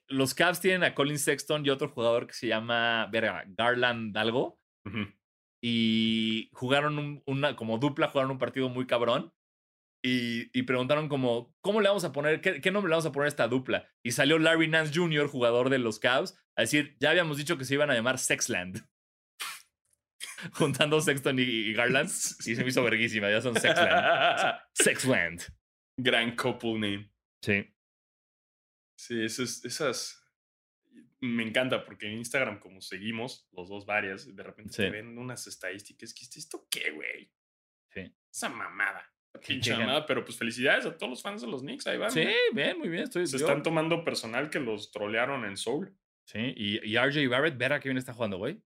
Los Cavs tienen a Colin Sexton y otro jugador que se llama verga, Garland algo. Y jugaron un- una, como dupla, jugaron un partido muy cabrón. Y, y preguntaron como, ¿cómo le vamos a poner, qué, qué nombre le vamos a poner a esta dupla? Y salió Larry Nance Jr., jugador de los Cavs, a decir, ya habíamos dicho que se iban a llamar Sexland. (laughs) Juntando Sexton y, y Garland. (laughs) Y se me hizo verguísima, ya son Sexland. Sexland. Gran couple name. Sí. Sí, esas, esas. Me encanta porque en Instagram, como seguimos los dos varias, de repente Sí. te ven unas estadísticas. que ¿Esto qué, güey? Sí. Esa mamada. Pinche mamada, pero pues felicidades a todos los fans de los Knicks. Ahí van. Sí, güey. bien, muy bien. Estoy, Se yo- están tomando personal que los trolearon en Soul. Sí, y, y RJ Barrett, verá que bien está jugando, güey.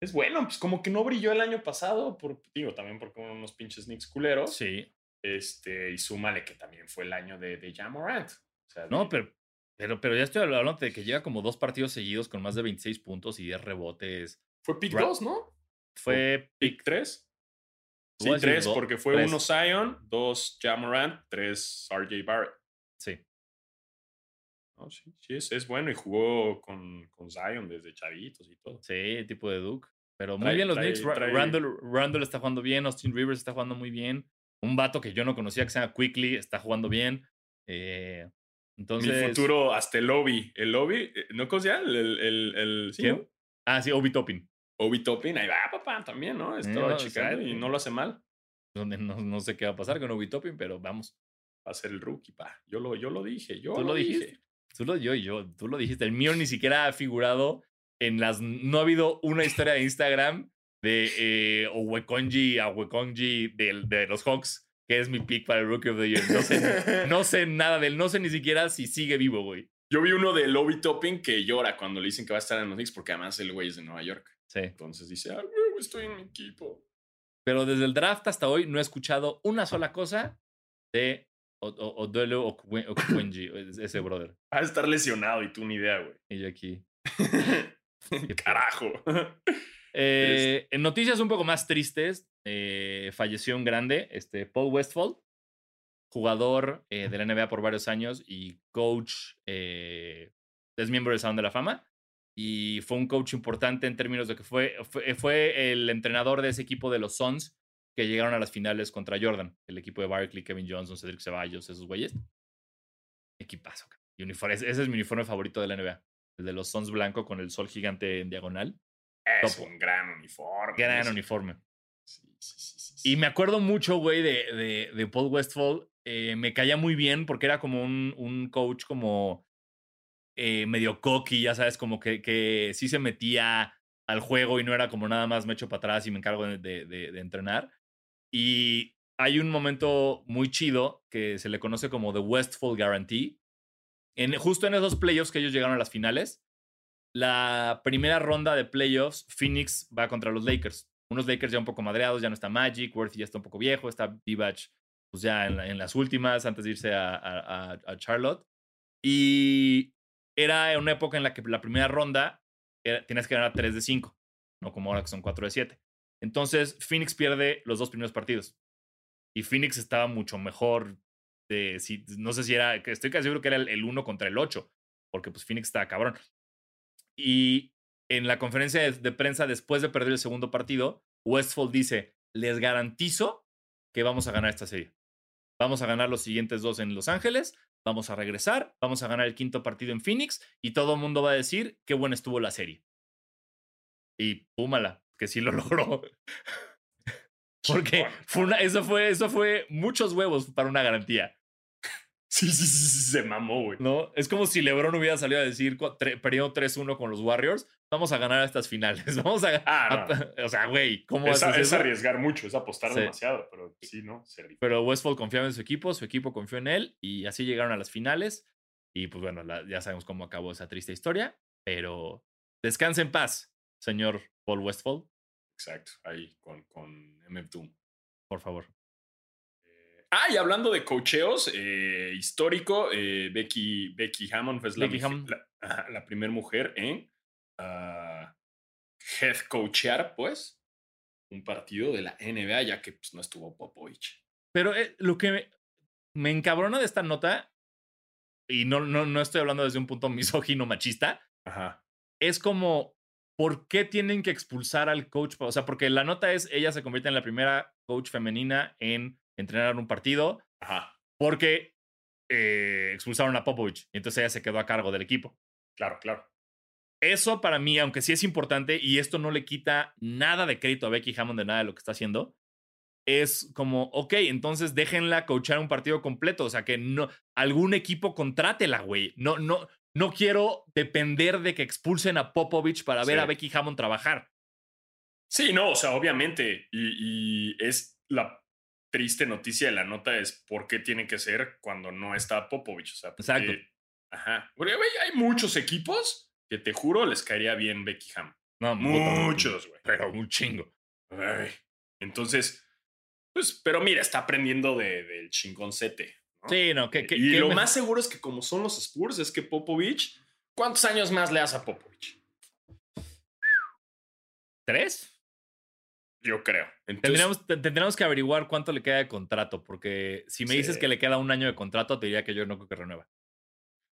Es bueno, pues como que no brilló el año pasado, por, digo, también porque unos pinches Knicks culeros. Sí. Este, y súmale que también fue el año de, de Ja Morant. O sea, No, de- pero, pero, pero ya estoy hablando de que lleva como dos partidos seguidos con más de 26 puntos y 10 rebotes. Fue pick Ra- 2, ¿no? Fue Pick 3. Sí, voy a decir 3, do- porque fue tres. uno Zion, dos Ja Morant, tres RJ Barrett. Sí. No, sí, sí es, es bueno y jugó con, con Zion desde chavitos y todo. Sí, tipo de Duke. Pero muy Trae- bien los trae- Knicks. Trae- Randall, Randall está jugando bien. Austin Rivers está jugando muy bien. Un vato que yo no conocía que se llama Quickly está jugando bien. Eh, entonces. Mi futuro hasta el lobby. El lobby, eh, ¿no conocía? El, el, el, el- sí, ¿Quién? ¿no? Ah, sí, Obi Toppin. Obi Toppin, ahí va, papá, también, ¿no? Estaba no, checando sí. y no lo hace mal. Donde no, no sé qué va a pasar con Obi Toppin, pero vamos. Va a ser el rookie, pa. Yo lo, yo lo dije, yo ¿Tú lo, lo dije. dijiste? Tú lo, yo, yo, tú lo dijiste. El mío ni siquiera ha figurado en las. No ha habido una historia de Instagram de eh, Owekonji a Owekonji de, de los Hawks, que es mi pick para el Rookie of the Year. No sé, no sé (laughs) nada de él. No sé ni siquiera si sigue vivo, güey. Yo vi uno de Obi Toppin que llora cuando le dicen que va a estar en los Knicks porque además el güey es de Nueva York. Sí. Entonces dice, ah, estoy en mi equipo. Pero desde el draft hasta hoy no he escuchado una sola cosa de O- O- Odolo Okwe- Okwenji, ese brother. Va a estar lesionado y tú ni idea, güey. Y yo aquí. (laughs) Carajo. (laughs) Eh, en noticias un poco más tristes, eh, falleció un grande, este, Paul Westphal, jugador eh, de la NBA por varios años y coach, es miembro del Salón de la Fama. Y fue un coach importante en términos de que fue, fue, fue el entrenador de ese equipo de los Suns que llegaron a las finales contra Jordan, el equipo de Barkley, Kevin Johnson, Cedric Ceballos, esos güeyes. Equipazo. uniforme, ese es mi uniforme favorito de la NBA. El de los Suns blanco con el sol gigante en diagonal. Es un gran uniforme. Gran ese. uniforme. Sí, sí, sí, sí, sí. Y me acuerdo mucho, güey, de, de, de Paul Westphal. Eh, me caía muy bien porque era como un, un coach como eh, medio cocky, ya sabes, como que, que sí se metía al juego y no era como nada más me echo para atrás y me encargo de, de- entrenar. Y hay un momento muy chido que se le conoce como The Westfall Guarantee. En, justo en esos playoffs que ellos llegaron a las finales, la primera ronda de playoffs, Phoenix va contra los Lakers. Unos Lakers ya un poco madreados, ya no está Magic, Worthy ya está un poco viejo, está Divac pues ya en, la- en las últimas antes de irse a- a Charlotte. Y era una época en la que la primera ronda era- tenías que ganar 3 de 5, no como ahora que son 4 de 7. Entonces Phoenix pierde los dos primeros partidos. Y Phoenix estaba mucho mejor. De, si, no sé si era, estoy casi seguro que era el 1 contra el 8, porque pues Phoenix estaba cabrón. Y en la conferencia de, de prensa después de perder el segundo partido, Westfall dice, les garantizo que vamos a ganar esta serie. Vamos a ganar los siguientes dos en Los Ángeles, vamos a regresar, vamos a ganar el quinto partido en Phoenix y todo el mundo va a decir qué buena estuvo la serie. Y púmala, que sí lo (laughs) logró. Porque fue una- eso, fue, eso fue muchos huevos para una garantía. Sí, sí, sí, sí, se mamó, güey. ¿no? Es como si LeBron hubiera salido a decir, perdiendo 3-1 con los Warriors, vamos a ganar estas finales. (laughs) Vamos a. Ah, a- o sea, güey, ¿cómo Es, haces es eso? arriesgar mucho, es apostar Sí. demasiado, pero sí, ¿no? Se. Pero Westfall confiaba en su equipo, su equipo confió en él y así llegaron a las finales. Y pues bueno, la- ya sabemos cómo acabó esa triste historia, pero descanse en paz, señor Paul Westfall, Exacto, ahí con, con MF Doom. por favor. Ah, y hablando de cocheos, eh, histórico, eh, Becky, Becky Hammond fue la, Becky Hammond. la, la primer mujer en ah, head coachear, pues, un partido de la NBA, ya que pues, no estuvo Popovich. Pero eh, lo que me, me encabrona de esta nota, y no, no, no estoy hablando desde un punto misógino machista, Ajá. es como, ¿por qué tienen que expulsar al coach? O sea, porque la nota es, ella se convierte en la primera coach femenina en entrenar un partido Ajá. porque eh, expulsaron a Popovich y entonces ella se quedó a cargo del equipo. Claro, claro. Eso para mí, aunque sí es importante y esto no le quita nada de crédito a Becky Hammond de nada de lo que está haciendo, es como, ok, entonces déjenla coachar un partido completo, o sea, que no, algún equipo contrátela, güey. No, no, no quiero depender de que expulsen a Popovich para ver Sí. a Becky Hammond trabajar. Sí, no, o sea, obviamente. Y, y es la triste noticia de la nota es por qué tiene que ser cuando no está Popovich. O sea, porque- Exacto. Ajá. Porque, güey, hay muchos equipos que te juro les caería bien Becky Hammond. No, Muchos, güey. Pero un chingo. Ay. Entonces, pues, pero mira, está aprendiendo de- del chingoncete. ¿no? Sí, no, que, que- y que lo me- más seguro es que como son los Spurs, es que Popovich, ¿cuántos años más le das a Popovich? ¿Tres? Yo creo. Entonces, Tendríamos, te- tendríamos que averiguar cuánto le queda de contrato, porque si me dices que le queda un año de contrato, te diría que yo no creo que renueva.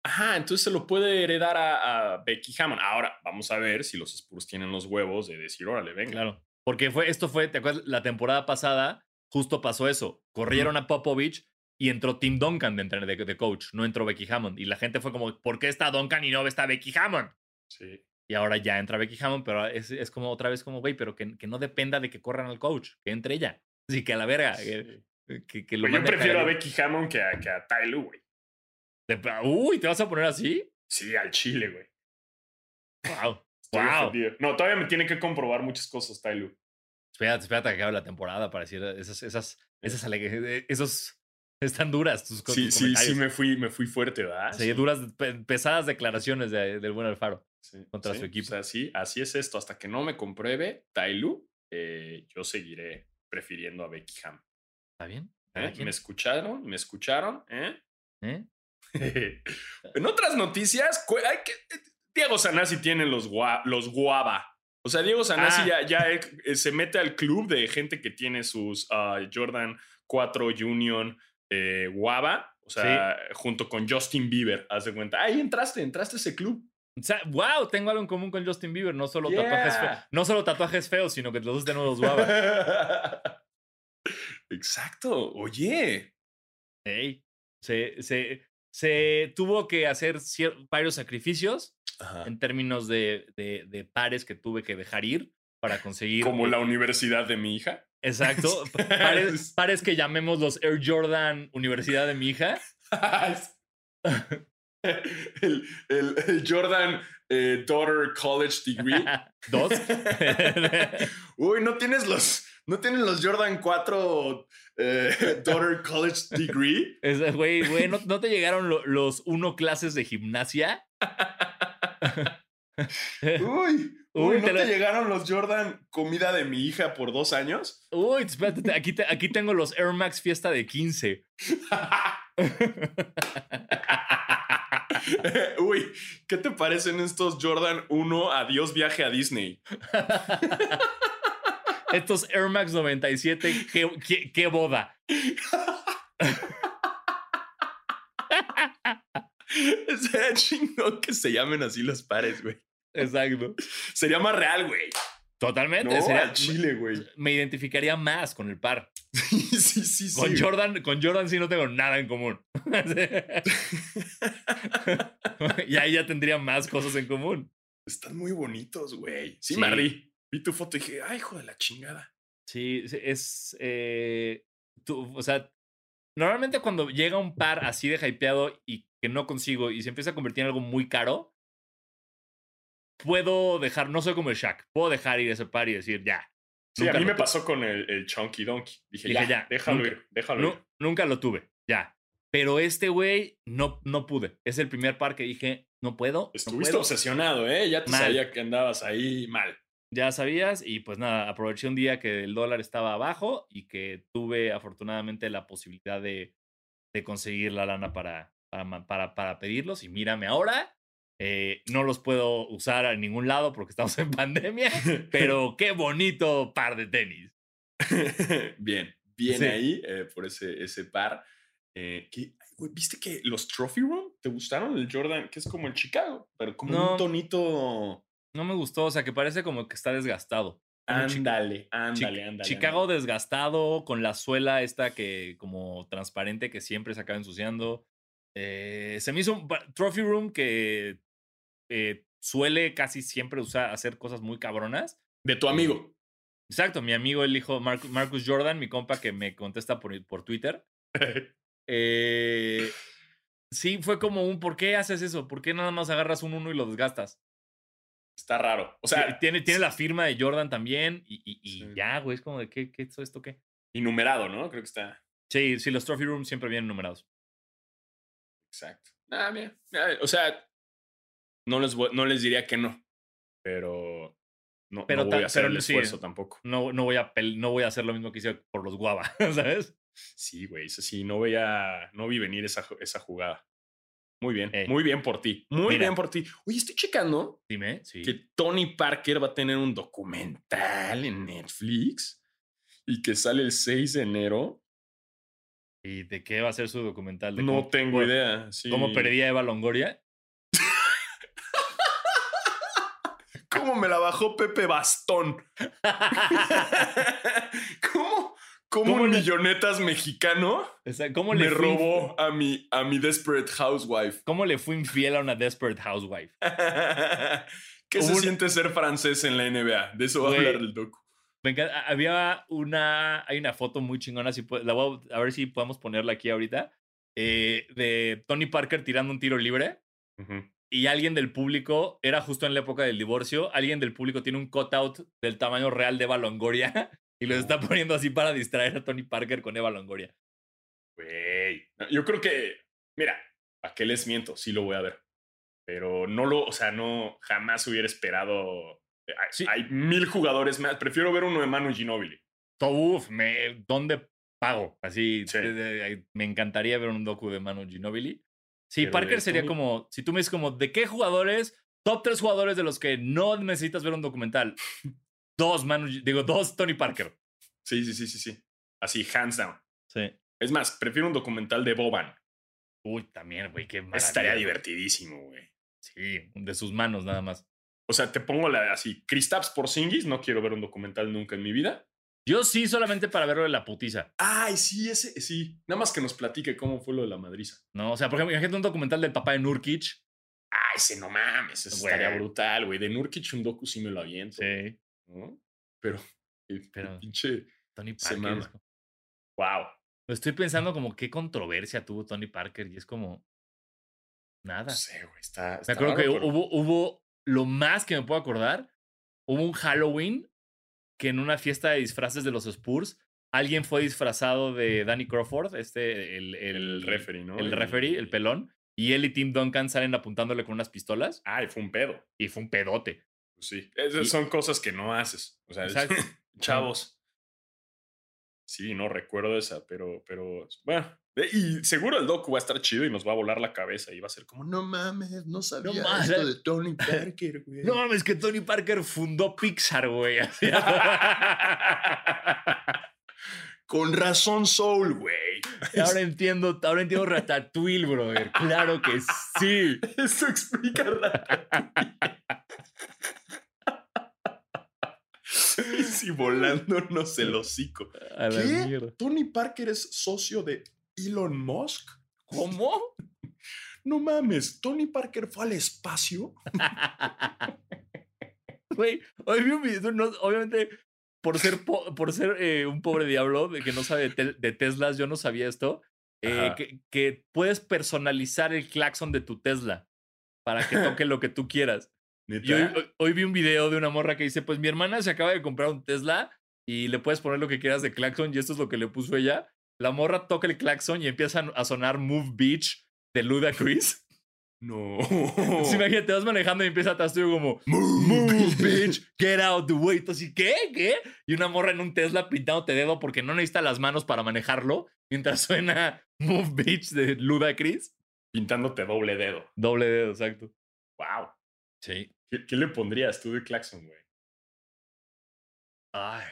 Ajá, entonces se lo puede heredar a, a Becky Hammond. Ahora, vamos a ver si los Spurs tienen los huevos de decir, órale, venga. Claro. Porque fue, esto fue, ¿te acuerdas? La temporada pasada justo pasó eso. Corrieron a Popovich y entró Tim Duncan de, de, de coach, no entró Becky Hammond. Y la gente fue como, ¿por qué está Duncan y no está Becky Hammond? Sí. Y ahora ya entra Becky Hammond, pero es, es como otra vez como, güey, pero que, que no dependa de que corran al coach, que entre ella. Así que a la verga, que, Sí. que, que lo Pero yo prefiero a. Becky Hammond que a, que a Ty Lue, güey. Uy, ¿te vas a poner así? Sí, al Chile, güey. Wow. Wow. No, todavía me tiene que comprobar muchas cosas, Ty Lue. Espérate, espérate a que acabe la temporada para decir esas, esas, esas alegre- esos están duras tus, Sí, tus sí, sí, comentarios. me fui, me fui fuerte, ¿verdad? Sí, duras, pe- pesadas declaraciones de- del buen Alfaro. Sí, contra sí, su equipo. O sea, sí, así es esto. Hasta que no me compruebe Lue, eh, yo seguiré prefiriendo a Becky Hammond. ¿Está bien? ¿eh? ¿Me escucharon? ¿Me escucharon? ¿Eh? ¿eh? (laughs) en otras noticias, hay que, Diego Sanasi tiene los, gua- los guava. O sea, Diego Sanasi Ah. ya, ya, eh, se mete al club de gente que tiene sus ah, Jordan 4 Union eh, guava. O sea, junto con Justin Bieber, haz de cuenta. Ahí entraste, entraste a ese club. O sea, wow, tengo algo en común con Justin Bieber. No solo, tatuajes, fe- Yeah. no solo tatuajes feos, sino que los dos tenemos los guava. (laughs) Exacto. Oye. Ey, se, se, se tuvo que hacer varios sacrificios Ajá. en términos de, de- de pares que tuve que dejar ir para conseguir. Como la universidad de mi hija. Exacto. (laughs) Pares, pares que llamemos los Air Jordan Universidad de mi hija. (laughs) (laughs) el, el- el Jordan eh, Daughter College Degree. (laughs) Dos. (laughs) Uy, ¿no tienes los, no tienes los Jordan 4 eh, Daughter College Degree? Es- Güey, güey, ¿no, no te llegaron lo- los uno clases de gimnasia? Uy, Uy, uy, ¿no te te, llegaron los Jordan comida de mi hija por dos años? Uy, espérate, te- aquí, te- aquí tengo los Air Max fiesta de 15. (laughs) Uy, ¿qué te parecen estos Jordan 1 Adiós viaje a Disney? (laughs) Estos Air Max 97, qué, qué- qué boda. (laughs) Sería chingón que se llamen así los pares, güey. Exacto. Sería más real, güey. Totalmente. No, sería- chile, güey. me identificaría más con el par. (laughs) sí, sí, sí. Con sí. Jordan, con Jordan sí no tengo nada en común. (laughs) y ahí ya tendría más cosas en común. Están muy bonitos, güey. Sí, Sí. rí. Vi tu foto y dije, ay, hijo de la chingada. Sí, sí, es. eh, tú, o sea, normalmente cuando llega un par así de hypeado y que no consigo y se empieza a convertir en algo muy caro, puedo dejar, no soy como el Shaq, puedo dejar ir ese par y decir, ya. Sí, a mí me pasó con el, el Chunky Donkey. Dije, Dije, ya, ya, déjalo nunca- ir, déjalo Nu- ir. nunca lo tuve, ya. Pero este güey no, no pude. Es el primer par que dije, no puedo. no Estuviste puedo. obsesionado, ¿eh? Ya te Mal. sabía que andabas ahí mal. Ya sabías, y pues nada, aproveché un día que el dólar estaba abajo y que tuve afortunadamente la posibilidad de, de conseguir la lana para, para, para, para pedirlos. Y mírame ahora, eh, no los puedo usar a ningún lado porque estamos en pandemia, (laughs) pero qué bonito par de tenis. (laughs) bien, bien Sí. ahí eh, por ese, ese par. Eh, que, ¿Viste que los Trophy Room te gustaron? El Jordan, que es como el Chicago, pero como No. un tonito. No me gustó, o sea, que parece como que está desgastado. Ándale, ándale, ándale. Chicago desgastado con la suela esta que como transparente que siempre se acaba ensuciando. Eh, se me hizo un Trophy Room que eh, suele casi siempre usar, hacer cosas muy cabronas. De tu amigo. Exacto, mi amigo, el hijo Mar- Marcus Jordan, mi compa que me contesta por, por Twitter. (laughs) eh, sí, fue como un ¿por qué haces eso? ¿Por qué nada más agarras un uno y lo desgastas? Está raro. O sea, tiene, tiene la firma de Jordan también y, y- y Sí. ya, güey, es como de ¿qué, qué es esto qué? y numerado, ¿no? Creo que está. Sí, sí, los Trophy Rooms siempre vienen numerados. Exacto. Ah, mira, mira, O sea, no les, no les diría que no, pero no, Pero no voy a hacer el sí. esfuerzo tampoco. No, no, voy a no voy a hacer lo mismo que hice por los guava, (laughs) ¿sabes? Sí, güey, eso sí, no voy a, no vi venir esa, esa jugada. Muy bien, Ey. muy bien por ti, muy Mira. bien por ti. Oye, estoy checando Dime, sí. que Tony Parker va a tener un documental en Netflix y que sale el 6 de enero. ¿Y de qué va a ser su documental? ¿De No cómo- tengo idea. sí. ¿Cómo perdí a Eva Longoria? ¿Cómo me la bajó Pepe Bastón? (laughs) ¿Cómo, cómo ¿Cómo le- millonetas mexicano O sea, ¿cómo, me le fui, robó a mi, a mi Desperate Housewife? ¿Cómo le fui infiel a una Desperate Housewife? (laughs) ¿Qué se Un- siente ser francés en la NBA? De eso va a hablar el docu. Me encanta- Había una, hay una foto muy chingona, si puede- la voy a, a ver si podemos ponerla aquí ahorita, eh, de Tony Parker tirando un tiro libre Ujú. Y alguien del público, era justo en la época del divorcio, alguien del público tiene un cutout del tamaño real de Eva Longoria (laughs) y lo está poniendo así para distraer a Tony Parker con Eva Longoria. Güey. No, Yo creo que, mira, ¿a qué les miento? Sí lo voy a ver. Pero no lo, o sea, no, jamás hubiera esperado. eh, Hay, Sí. hay mil jugadores más. Prefiero ver uno de Manu Ginobili. Uf, me, ¿dónde pago? Así, Sí. me encantaría ver un docu de Manu Ginobili. Sí, Pero Parker sería como, si tú me dices como, ¿de qué jugadores? Top tres jugadores de los que no necesitas ver un documental. (laughs) Dos Manu, digo, dos Tony Parker. Sí, sí, sí, sí, sí. Así, hands down. Sí. Es más, prefiero un documental de Boban. Uy, también, güey, qué maravilla. Estaría divertidísimo, güey. Sí, de sus manos nada más. O sea, te pongo la así, Kristaps Porzingis, no quiero ver un documental nunca en mi vida. Yo sí, solamente para verlo de la putiza. Ay, sí, ese, sí. Nada más que nos platique cómo fue lo de la madriza. ¿No? O sea, por ejemplo, imagínate un documental del papá de Nurkic. Ah, ese no mames, ese Güey. estaría brutal, güey. De Nurkic un docu sí me lo aviento. Sí. ¿no? Pero, (laughs) el, Pero- el pinche, Tony Se Parker. mama. es como- wow. Estoy pensando como qué controversia tuvo Tony Parker y es como nada. No sé, güey, está, Me está acuerdo raro, que pero- hubo, hubo lo más que me puedo acordar. Hubo un Halloween que en una fiesta de disfraces de los Spurs, alguien fue disfrazado de Danny Crawford, este, el, el, el referee, ¿no? el referee, el pelón, y él y Tim Duncan salen apuntándole con unas pistolas Ay, fue un pedo. y fue un pedote. Pues sí. Esas Y- son cosas que no haces. O sea, Exacto. (laughs) chavos. Sí, no recuerdo esa, pero, pero bueno. Y seguro el docu va a estar chido y nos va a volar la cabeza y va a ser como, no mames, no sabía mames. esto de Tony Parker, (laughs) güey. No mames, que Tony Parker fundó Pixar, güey. (laughs) Con razón Soul, güey. ahora entiendo, ahora entiendo Ratatouille, brother. Claro que sí. (laughs) Eso explica Ratatouille. Y si volándonos el hocico. A ¿Qué? ¿Tony Parker es socio de Elon Musk? ¿Cómo? (laughs) No mames, ¿Tony Parker fue al espacio? (laughs) Güey, hoy vi un video, no, obviamente, por ser, po- por ser eh, un pobre diablo de que no sabe de, de Teslas, yo no sabía esto. eh, que, que puedes personalizar el claxon de tu Tesla para que toque lo que tú quieras. Y hoy, hoy- hoy vi un video de una morra que dice, pues mi hermana se acaba de comprar un Tesla y le puedes poner lo que quieras de claxon y esto es lo que le puso ella. La morra toca el claxon y empieza a sonar Move Beach de Ludacris. No. Sí, imagínate, te vas manejando y empieza atrás tuyo como Move, Move, bitch, get out the way. Así, ¿qué? ¿Qué? Y una morra en un Tesla pintándote dedo porque no necesita las manos para manejarlo mientras suena (laughs) Move, bitch de Ludacris. Pintándote doble dedo. Doble dedo, exacto. Wow. Sí. ¿Qué, qué le pondrías tú de claxon, güey? Ay.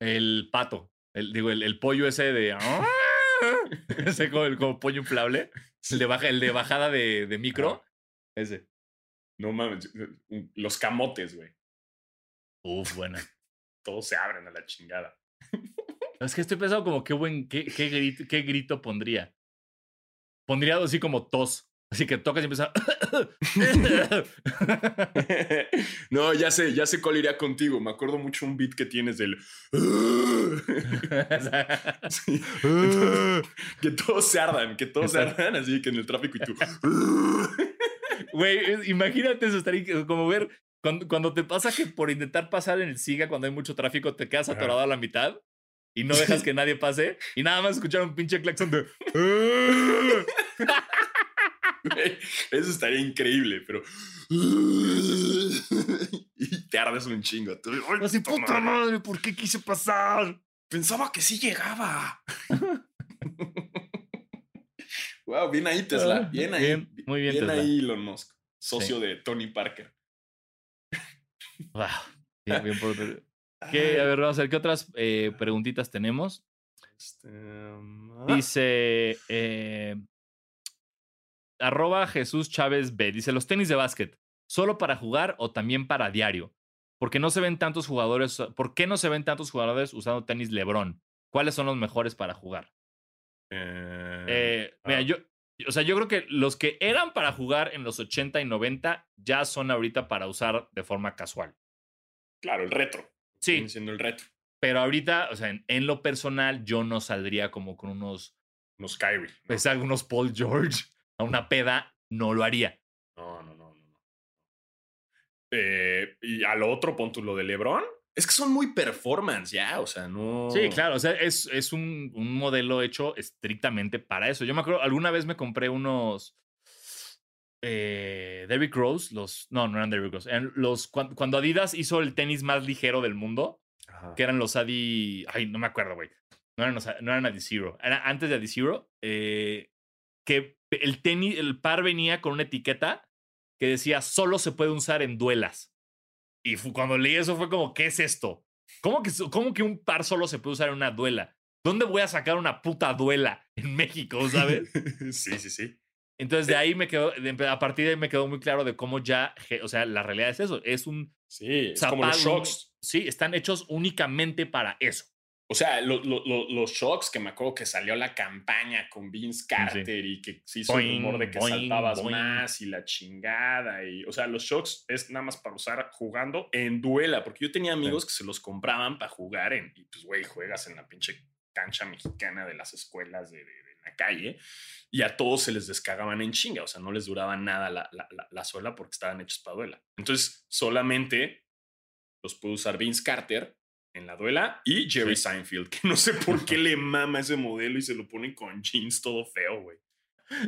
El pato. El, digo, el, el pollo ese de. (laughs) ese como, el, como pollo inflable. El de, baja, el de bajada de, de micro. Ese. No mames. Los camotes, güey. Uf, buena. Todos se abren a la chingada. (laughs) Es que estoy pensando como qué buen, qué, qué, grito, qué grito pondría. Pondría algo así como tos. Así que tocas y empieza. (laughs) no, ya sé, ya sé cuál iría contigo. Me acuerdo mucho un beat que tienes del. (laughs) Sí. (laughs) que todos se ardan, que todos se Exacto. ardan, así que en el tráfico y tú. Güey, imagínate eso, estaría como ver cuando, cuando te pasa que por intentar pasar en el SIGA cuando hay mucho tráfico te quedas atorado a la mitad y no dejas que nadie pase y nada más escuchar un pinche claxon de. Eso estaría increíble, pero. (laughs) y te ardes un chingo. Tú, "Ay, Así, puta madre, ¿por qué quise pasar? Pensaba que sí llegaba. (laughs) wow, bien ahí, Tesla. Ah, Bien ahí. bien, muy bien, Tesla. ahí, Elon Musk. Socio de Tony Parker. Wow. Bien, bien por- ¿Qué? A ver, vamos a ver qué otras eh, preguntitas tenemos. Este, um, Dice. eh, arroba Jesús Chávez B. Dice: Los tenis de básquet, ¿solo para jugar o también para diario? Porque no se ven tantos jugadores. ¿Por qué no se ven tantos jugadores usando tenis Lebron? ¿Cuáles son los mejores para jugar? eh, Eh, mira, ah. yo. O sea, yo creo que los que eran para jugar en los 80 y 90 ya son ahorita para usar de forma casual. Claro, el retro. Sí, siendo el retro. pero ahorita, o sea, en, en lo personal, yo no saldría como con unos, Unos Kyrie. ¿no? pues, algunos Paul George a una peda, no lo haría. No, no, no, no. no. Eh, y al otro, pon tú lo de LeBron. Es que son muy performance ya, o sea, no. Sí, claro, o sea, es, es un, un modelo hecho estrictamente para eso. Yo me acuerdo, alguna vez me compré unos eh, Derrick Rose, los, no, no eran Derrick Rose, eran los, cuan- cuando Adidas hizo el tenis más ligero del mundo, Ajá. que eran los Adi, ay, no me acuerdo, güey, no eran, los, no eran Adi Zero, era antes de Adi Zero, eh, que el tenis, el par venía con una etiqueta que decía solo se puede usar en duelas. Y fu- cuando leí eso fue como, ¿qué es esto? ¿Cómo que, ¿Cómo que un par solo se puede usar en una duela? ¿Dónde voy a sacar una puta duela (laughs) en México, sabes? (laughs) sí, sí, sí. Entonces de ahí me quedó, a partir de ahí me quedó muy claro de cómo ya, o sea, la realidad es eso, es un Sí, es como los zapato, shocks. Sí, están hechos únicamente para eso. O sea, lo- lo- lo- los shocks que me acuerdo que salió la campaña con Vince Carter y que se hizo Boing, el rumor de que boing, saltabas boing. más y la chingada. Y, o sea, los shocks es nada más para usar jugando en duela, porque yo tenía amigos que se los compraban para jugar en, y pues, güey, juegas en la pinche cancha mexicana de las escuelas de, de- de la calle y a todos se les descagaban en chinga, o sea, no les duraba nada la, la, la- la suela porque estaban hechos para duela. Entonces, solamente los puede usar Vince Carter en la duela y Jerry Sí. Seinfeld, que no sé por qué (laughs) le mama ese modelo y se lo pone con jeans todo feo, güey.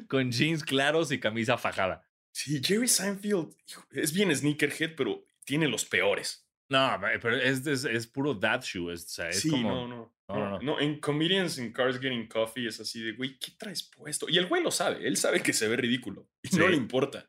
Con jeans claros y camisa fajada. Sí, Jerry Seinfeld hijo, es bien sneakerhead, pero tiene los peores. No, ma- pero es, es, es puro dad shoe. Es, o sea, es sí, como. no, no, no, no, no. no. En Comedians in Cars Getting Coffee es así de, güey, ¿qué traes puesto? Y el güey lo sabe, él sabe que se ve ridículo y no le importa.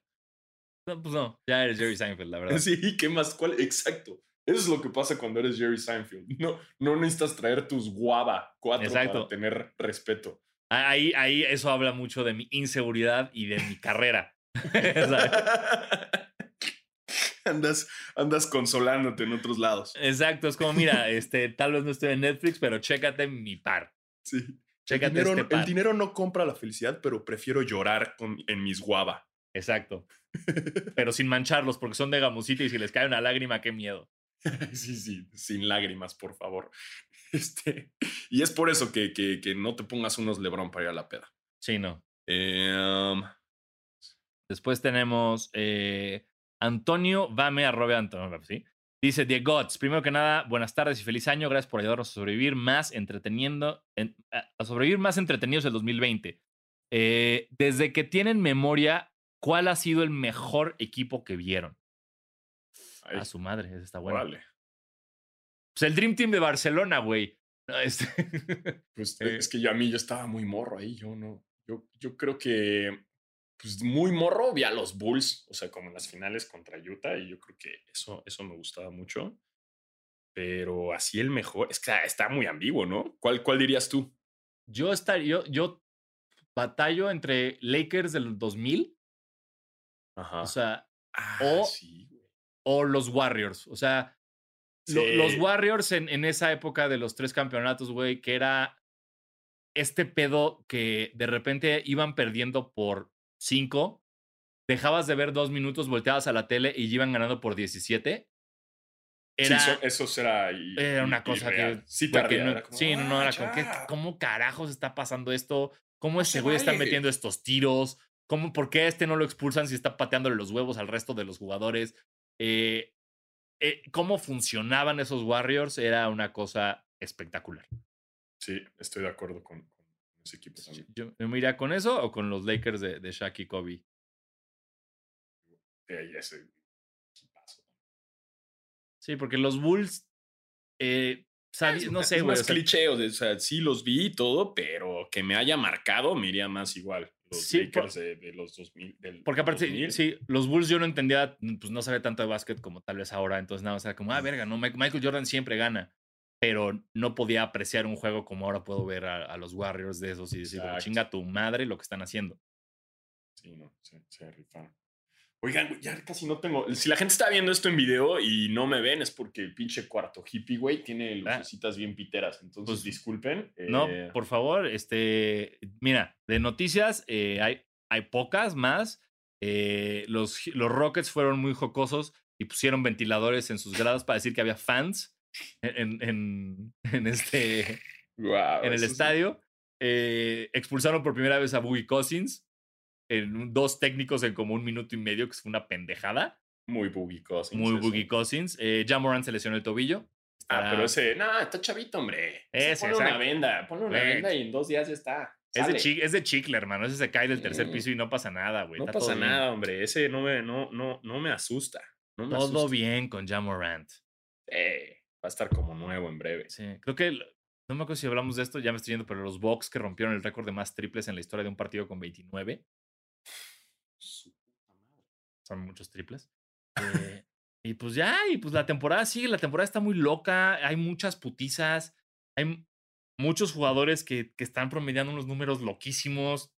No, pues no, ya eres Jerry Seinfeld, la verdad. (laughs) Sí, ¿qué más? ¿Cuál? Exacto. Eso es lo que pasa cuando eres Jerry Seinfeld. (laughs) No, no necesitas traer tus guava cuatro Exacto. para tener respeto. Ahí, ahí eso habla mucho de mi inseguridad y de mi carrera. (laughs) (laughs) Andas, andas consolándote en otros lados. Exacto, es como, mira, este, tal vez no estoy en Netflix, pero chécate mi par. Sí. El Chécate dinero, este el par. dinero no compra la felicidad, pero prefiero llorar con, en mis guava. Exacto. Pero sin mancharlos, porque son de gamusita y si les cae una lágrima, qué miedo. (laughs) sí, sí, sin lágrimas, por favor. (laughs) Este, y es por eso que, que, que no te pongas unos Lebron para ir a la peda. Sí, no. Eh, um, Después tenemos eh, Antonio Vame, arroba Antonio, ¿sí? Dice The Gods. Primero que nada, buenas tardes y feliz año. Gracias por ayudarnos a sobrevivir más entreteniendo, en- a a sobrevivir más entretenidos el 2020. Eh, desde que tienen memoria, ¿cuál ha sido el mejor equipo que vieron? Ay, A su madre, esa está bueno. órale. Pues el Dream Team de Barcelona, güey. (laughs) No, este- Pues Eh. es que yo a mí yo estaba muy morro ahí, yo no. Yo, yo creo que pues muy morro vi a los Bulls, o sea, como en las finales contra Utah, y yo creo que eso, eso me gustaba mucho. Pero así el mejor, es que está muy ambiguo, ¿no? ¿Cuál, cuál dirías tú? yo, estaría, yo, yo batallo entre Lakers del 2000, Ajá. o sea, Ah, o- sí, güey. O los Warriors. O sea, lo- los. Warriors en, en esa época de los tres campeonatos, güey, que era este pedo que de repente iban perdiendo por cinco, dejabas de ver dos minutos, volteabas a la tele y iban ganando por 17. Era, Sí, eso, eso era i- una cosa que... Sí, que tardía, no- era como, sí, no, no, "Ah, era como, ¿qué- ya". ¿cómo carajos está pasando esto? ¿Cómo No este güey está metiendo estos tiros? ¿Cómo, ¿Por qué a este no lo expulsan si está pateándole los huevos al resto de los jugadores? Eh, eh, cómo funcionaban esos Warriors era una cosa espectacular. Sí, estoy de acuerdo con, con ese equipo también. Yo, yo me iría con eso o con los Lakers de, de Shaq y Kobe. Sí, ese porque los Bulls, eh, Es no sé, es más sea, cliché, o sea, sí los vi y todo, pero que me haya marcado me iría más igual. Los Sí, por- Lakers de, de los 2000. Del Porque aparte, 2000. sí, los Bulls yo no entendía, pues no sabía tanto de básquet como tal vez ahora, entonces nada, o sea, como, ah, verga, no, Michael Jordan siempre gana, pero no podía apreciar un juego como ahora puedo ver a, a los Warriors de esos y decir, "Bueno, Exacto. chinga tu madre lo que están haciendo. Sí, no, se, se rifaron. Oigan, güey, ya casi no tengo. Si la gente está viendo esto en video y no me ven, es porque el pinche cuarto hippie, güey, tiene Ah. lucecitas bien piteras. Entonces, Pues, disculpen. No, eh, por favor, este, mira, de noticias eh, hay, hay pocas más. Eh, los, los Rockets fueron muy jocosos y pusieron ventiladores en sus gradas para decir que había fans en, en, en este, guau, en el sí. estadio. Expulsaron por primera vez a Boogie Cousins. En dos técnicos en como un minuto y medio, que fue una pendejada. Muy Boogie Cousins. Muy. Boogie Cousins. Eh, Ja Morant se lesionó el tobillo. Ah, pero ese, no, está chavito, hombre. Ese, ponle una venda, ponle una venda y en dos días ya está. Es de, Sale. chi- es de chicle, hermano. Ese se cae del tercer piso y no pasa nada, güey. No Está pasa bien. nada, hombre. Ese no me, no, no, no me asusta. No me Todo asusta. bien con Ja Morant. Eh, va a estar como nuevo en breve. Sí, creo que. No me acuerdo si hablamos de esto, ya me estoy yendo, pero los Bucks que rompieron el récord de más triples en la historia de un partido con 29. Son muchos triples. (laughs) Eh, y pues ya, y pues la temporada sigue, la temporada está muy loca, hay muchas putizas, hay muchos jugadores que, que están promediando unos números loquísimos.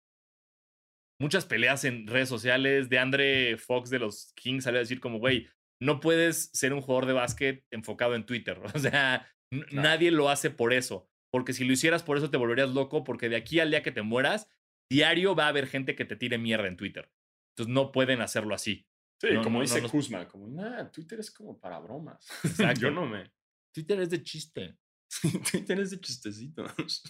Muchas peleas en redes sociales. De Andre Fox de los Kings salió a decir como, güey, no puedes ser un jugador de básquet enfocado en Twitter. (laughs) O sea, Claro. nadie lo hace por eso. Porque si lo hicieras por eso te volverías loco, porque de aquí al día que te mueras, diario va a haber gente que te tire mierda en Twitter. Entonces no pueden hacerlo así. Sí, No, como no, dice no. Kuzma, como, nah, Twitter es como para bromas. (laughs) Exacto. Yo no me. Twitter es de chiste. (laughs) Twitter es de chistecitos.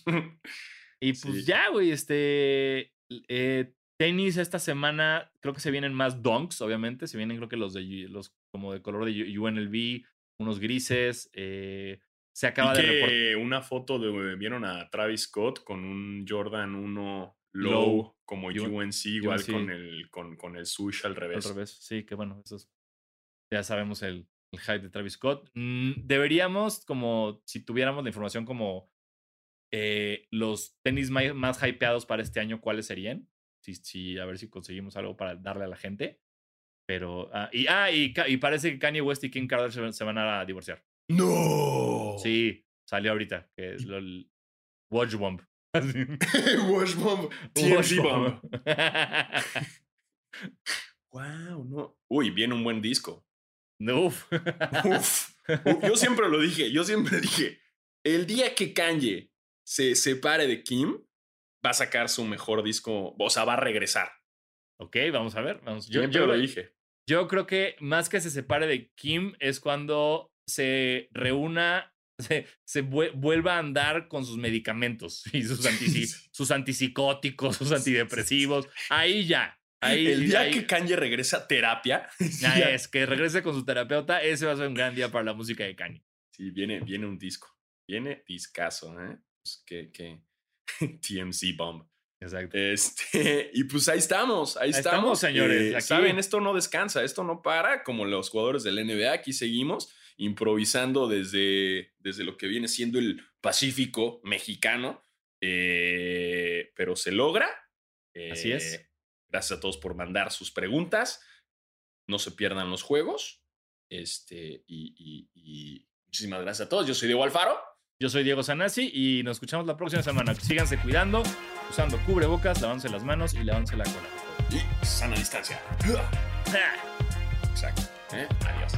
Y pues Sí. ya, güey, este. eh, tenis esta semana, creo que se vienen más donks, obviamente. Se vienen, creo que los de los como de color de UNLV, unos grises. eh, se acaba de que una foto de vieron a Travis Scott con un Jordan 1 low, como UNC, igual UNC. con el con, con el sush al revés. Al revés. Sí, que bueno, eso es- Ya sabemos el, el hype de Travis Scott. Mm, deberíamos, como si tuviéramos la información como eh, los tenis mai- más, hypeados para este año, ¿cuáles serían? Sí, sí, a ver si conseguimos algo para darle a la gente. Pero, ah, y, ah, y, parece que Kanye West y Kim Kardashian se van a divorciar. ¡No! Sí, salió ahorita, que es lo, el Watch Bomb. (laughs) Wash Bomb. TNT Bomb. Wow, (laughs) no. Uy, viene un buen disco. Uf. (laughs) Uf. Uf, Yo siempre lo dije, yo siempre dije, el día que Kanye se separe de Kim, va a sacar su mejor disco, o sea, va a regresar. ok, vamos a ver. Vamos. Yo, lo dije. Yo creo que más que se separe de Kim es cuando se reúna, se, se vue- vuelva a andar con sus medicamentos y sus, (laughs) antipsicóticos, sus antidepresivos. Ahí ya. Ahí, el día ahí- que Kanye regresa a terapia. (laughs) ya- es, que regrese con su terapeuta, ese va a ser un gran día para la música de Kanye. Sí, viene, viene un disco. Viene discazo, ¿eh? Pues que, que (laughs) TMC Bomb. Exacto. Este, y pues ahí estamos, ahí, Ahí estamos, señores, Eh, aquí. Saben, esto no descansa, esto no para, como los jugadores del NBA, aquí seguimos improvisando desde, desde lo que viene siendo el Pacífico mexicano, eh, pero se logra. Así es. Eh, Gracias a todos por mandar sus preguntas. No se pierdan los juegos. Este, y, y- y muchísimas gracias a todos. Yo soy Diego Alfaro. Yo soy Diego Sanasi y nos escuchamos la próxima semana. Síganse cuidando, usando cubrebocas, lavándose las manos y lavándose la cola. Y sana distancia. (laughs) Exacto. ¿eh? Adiós.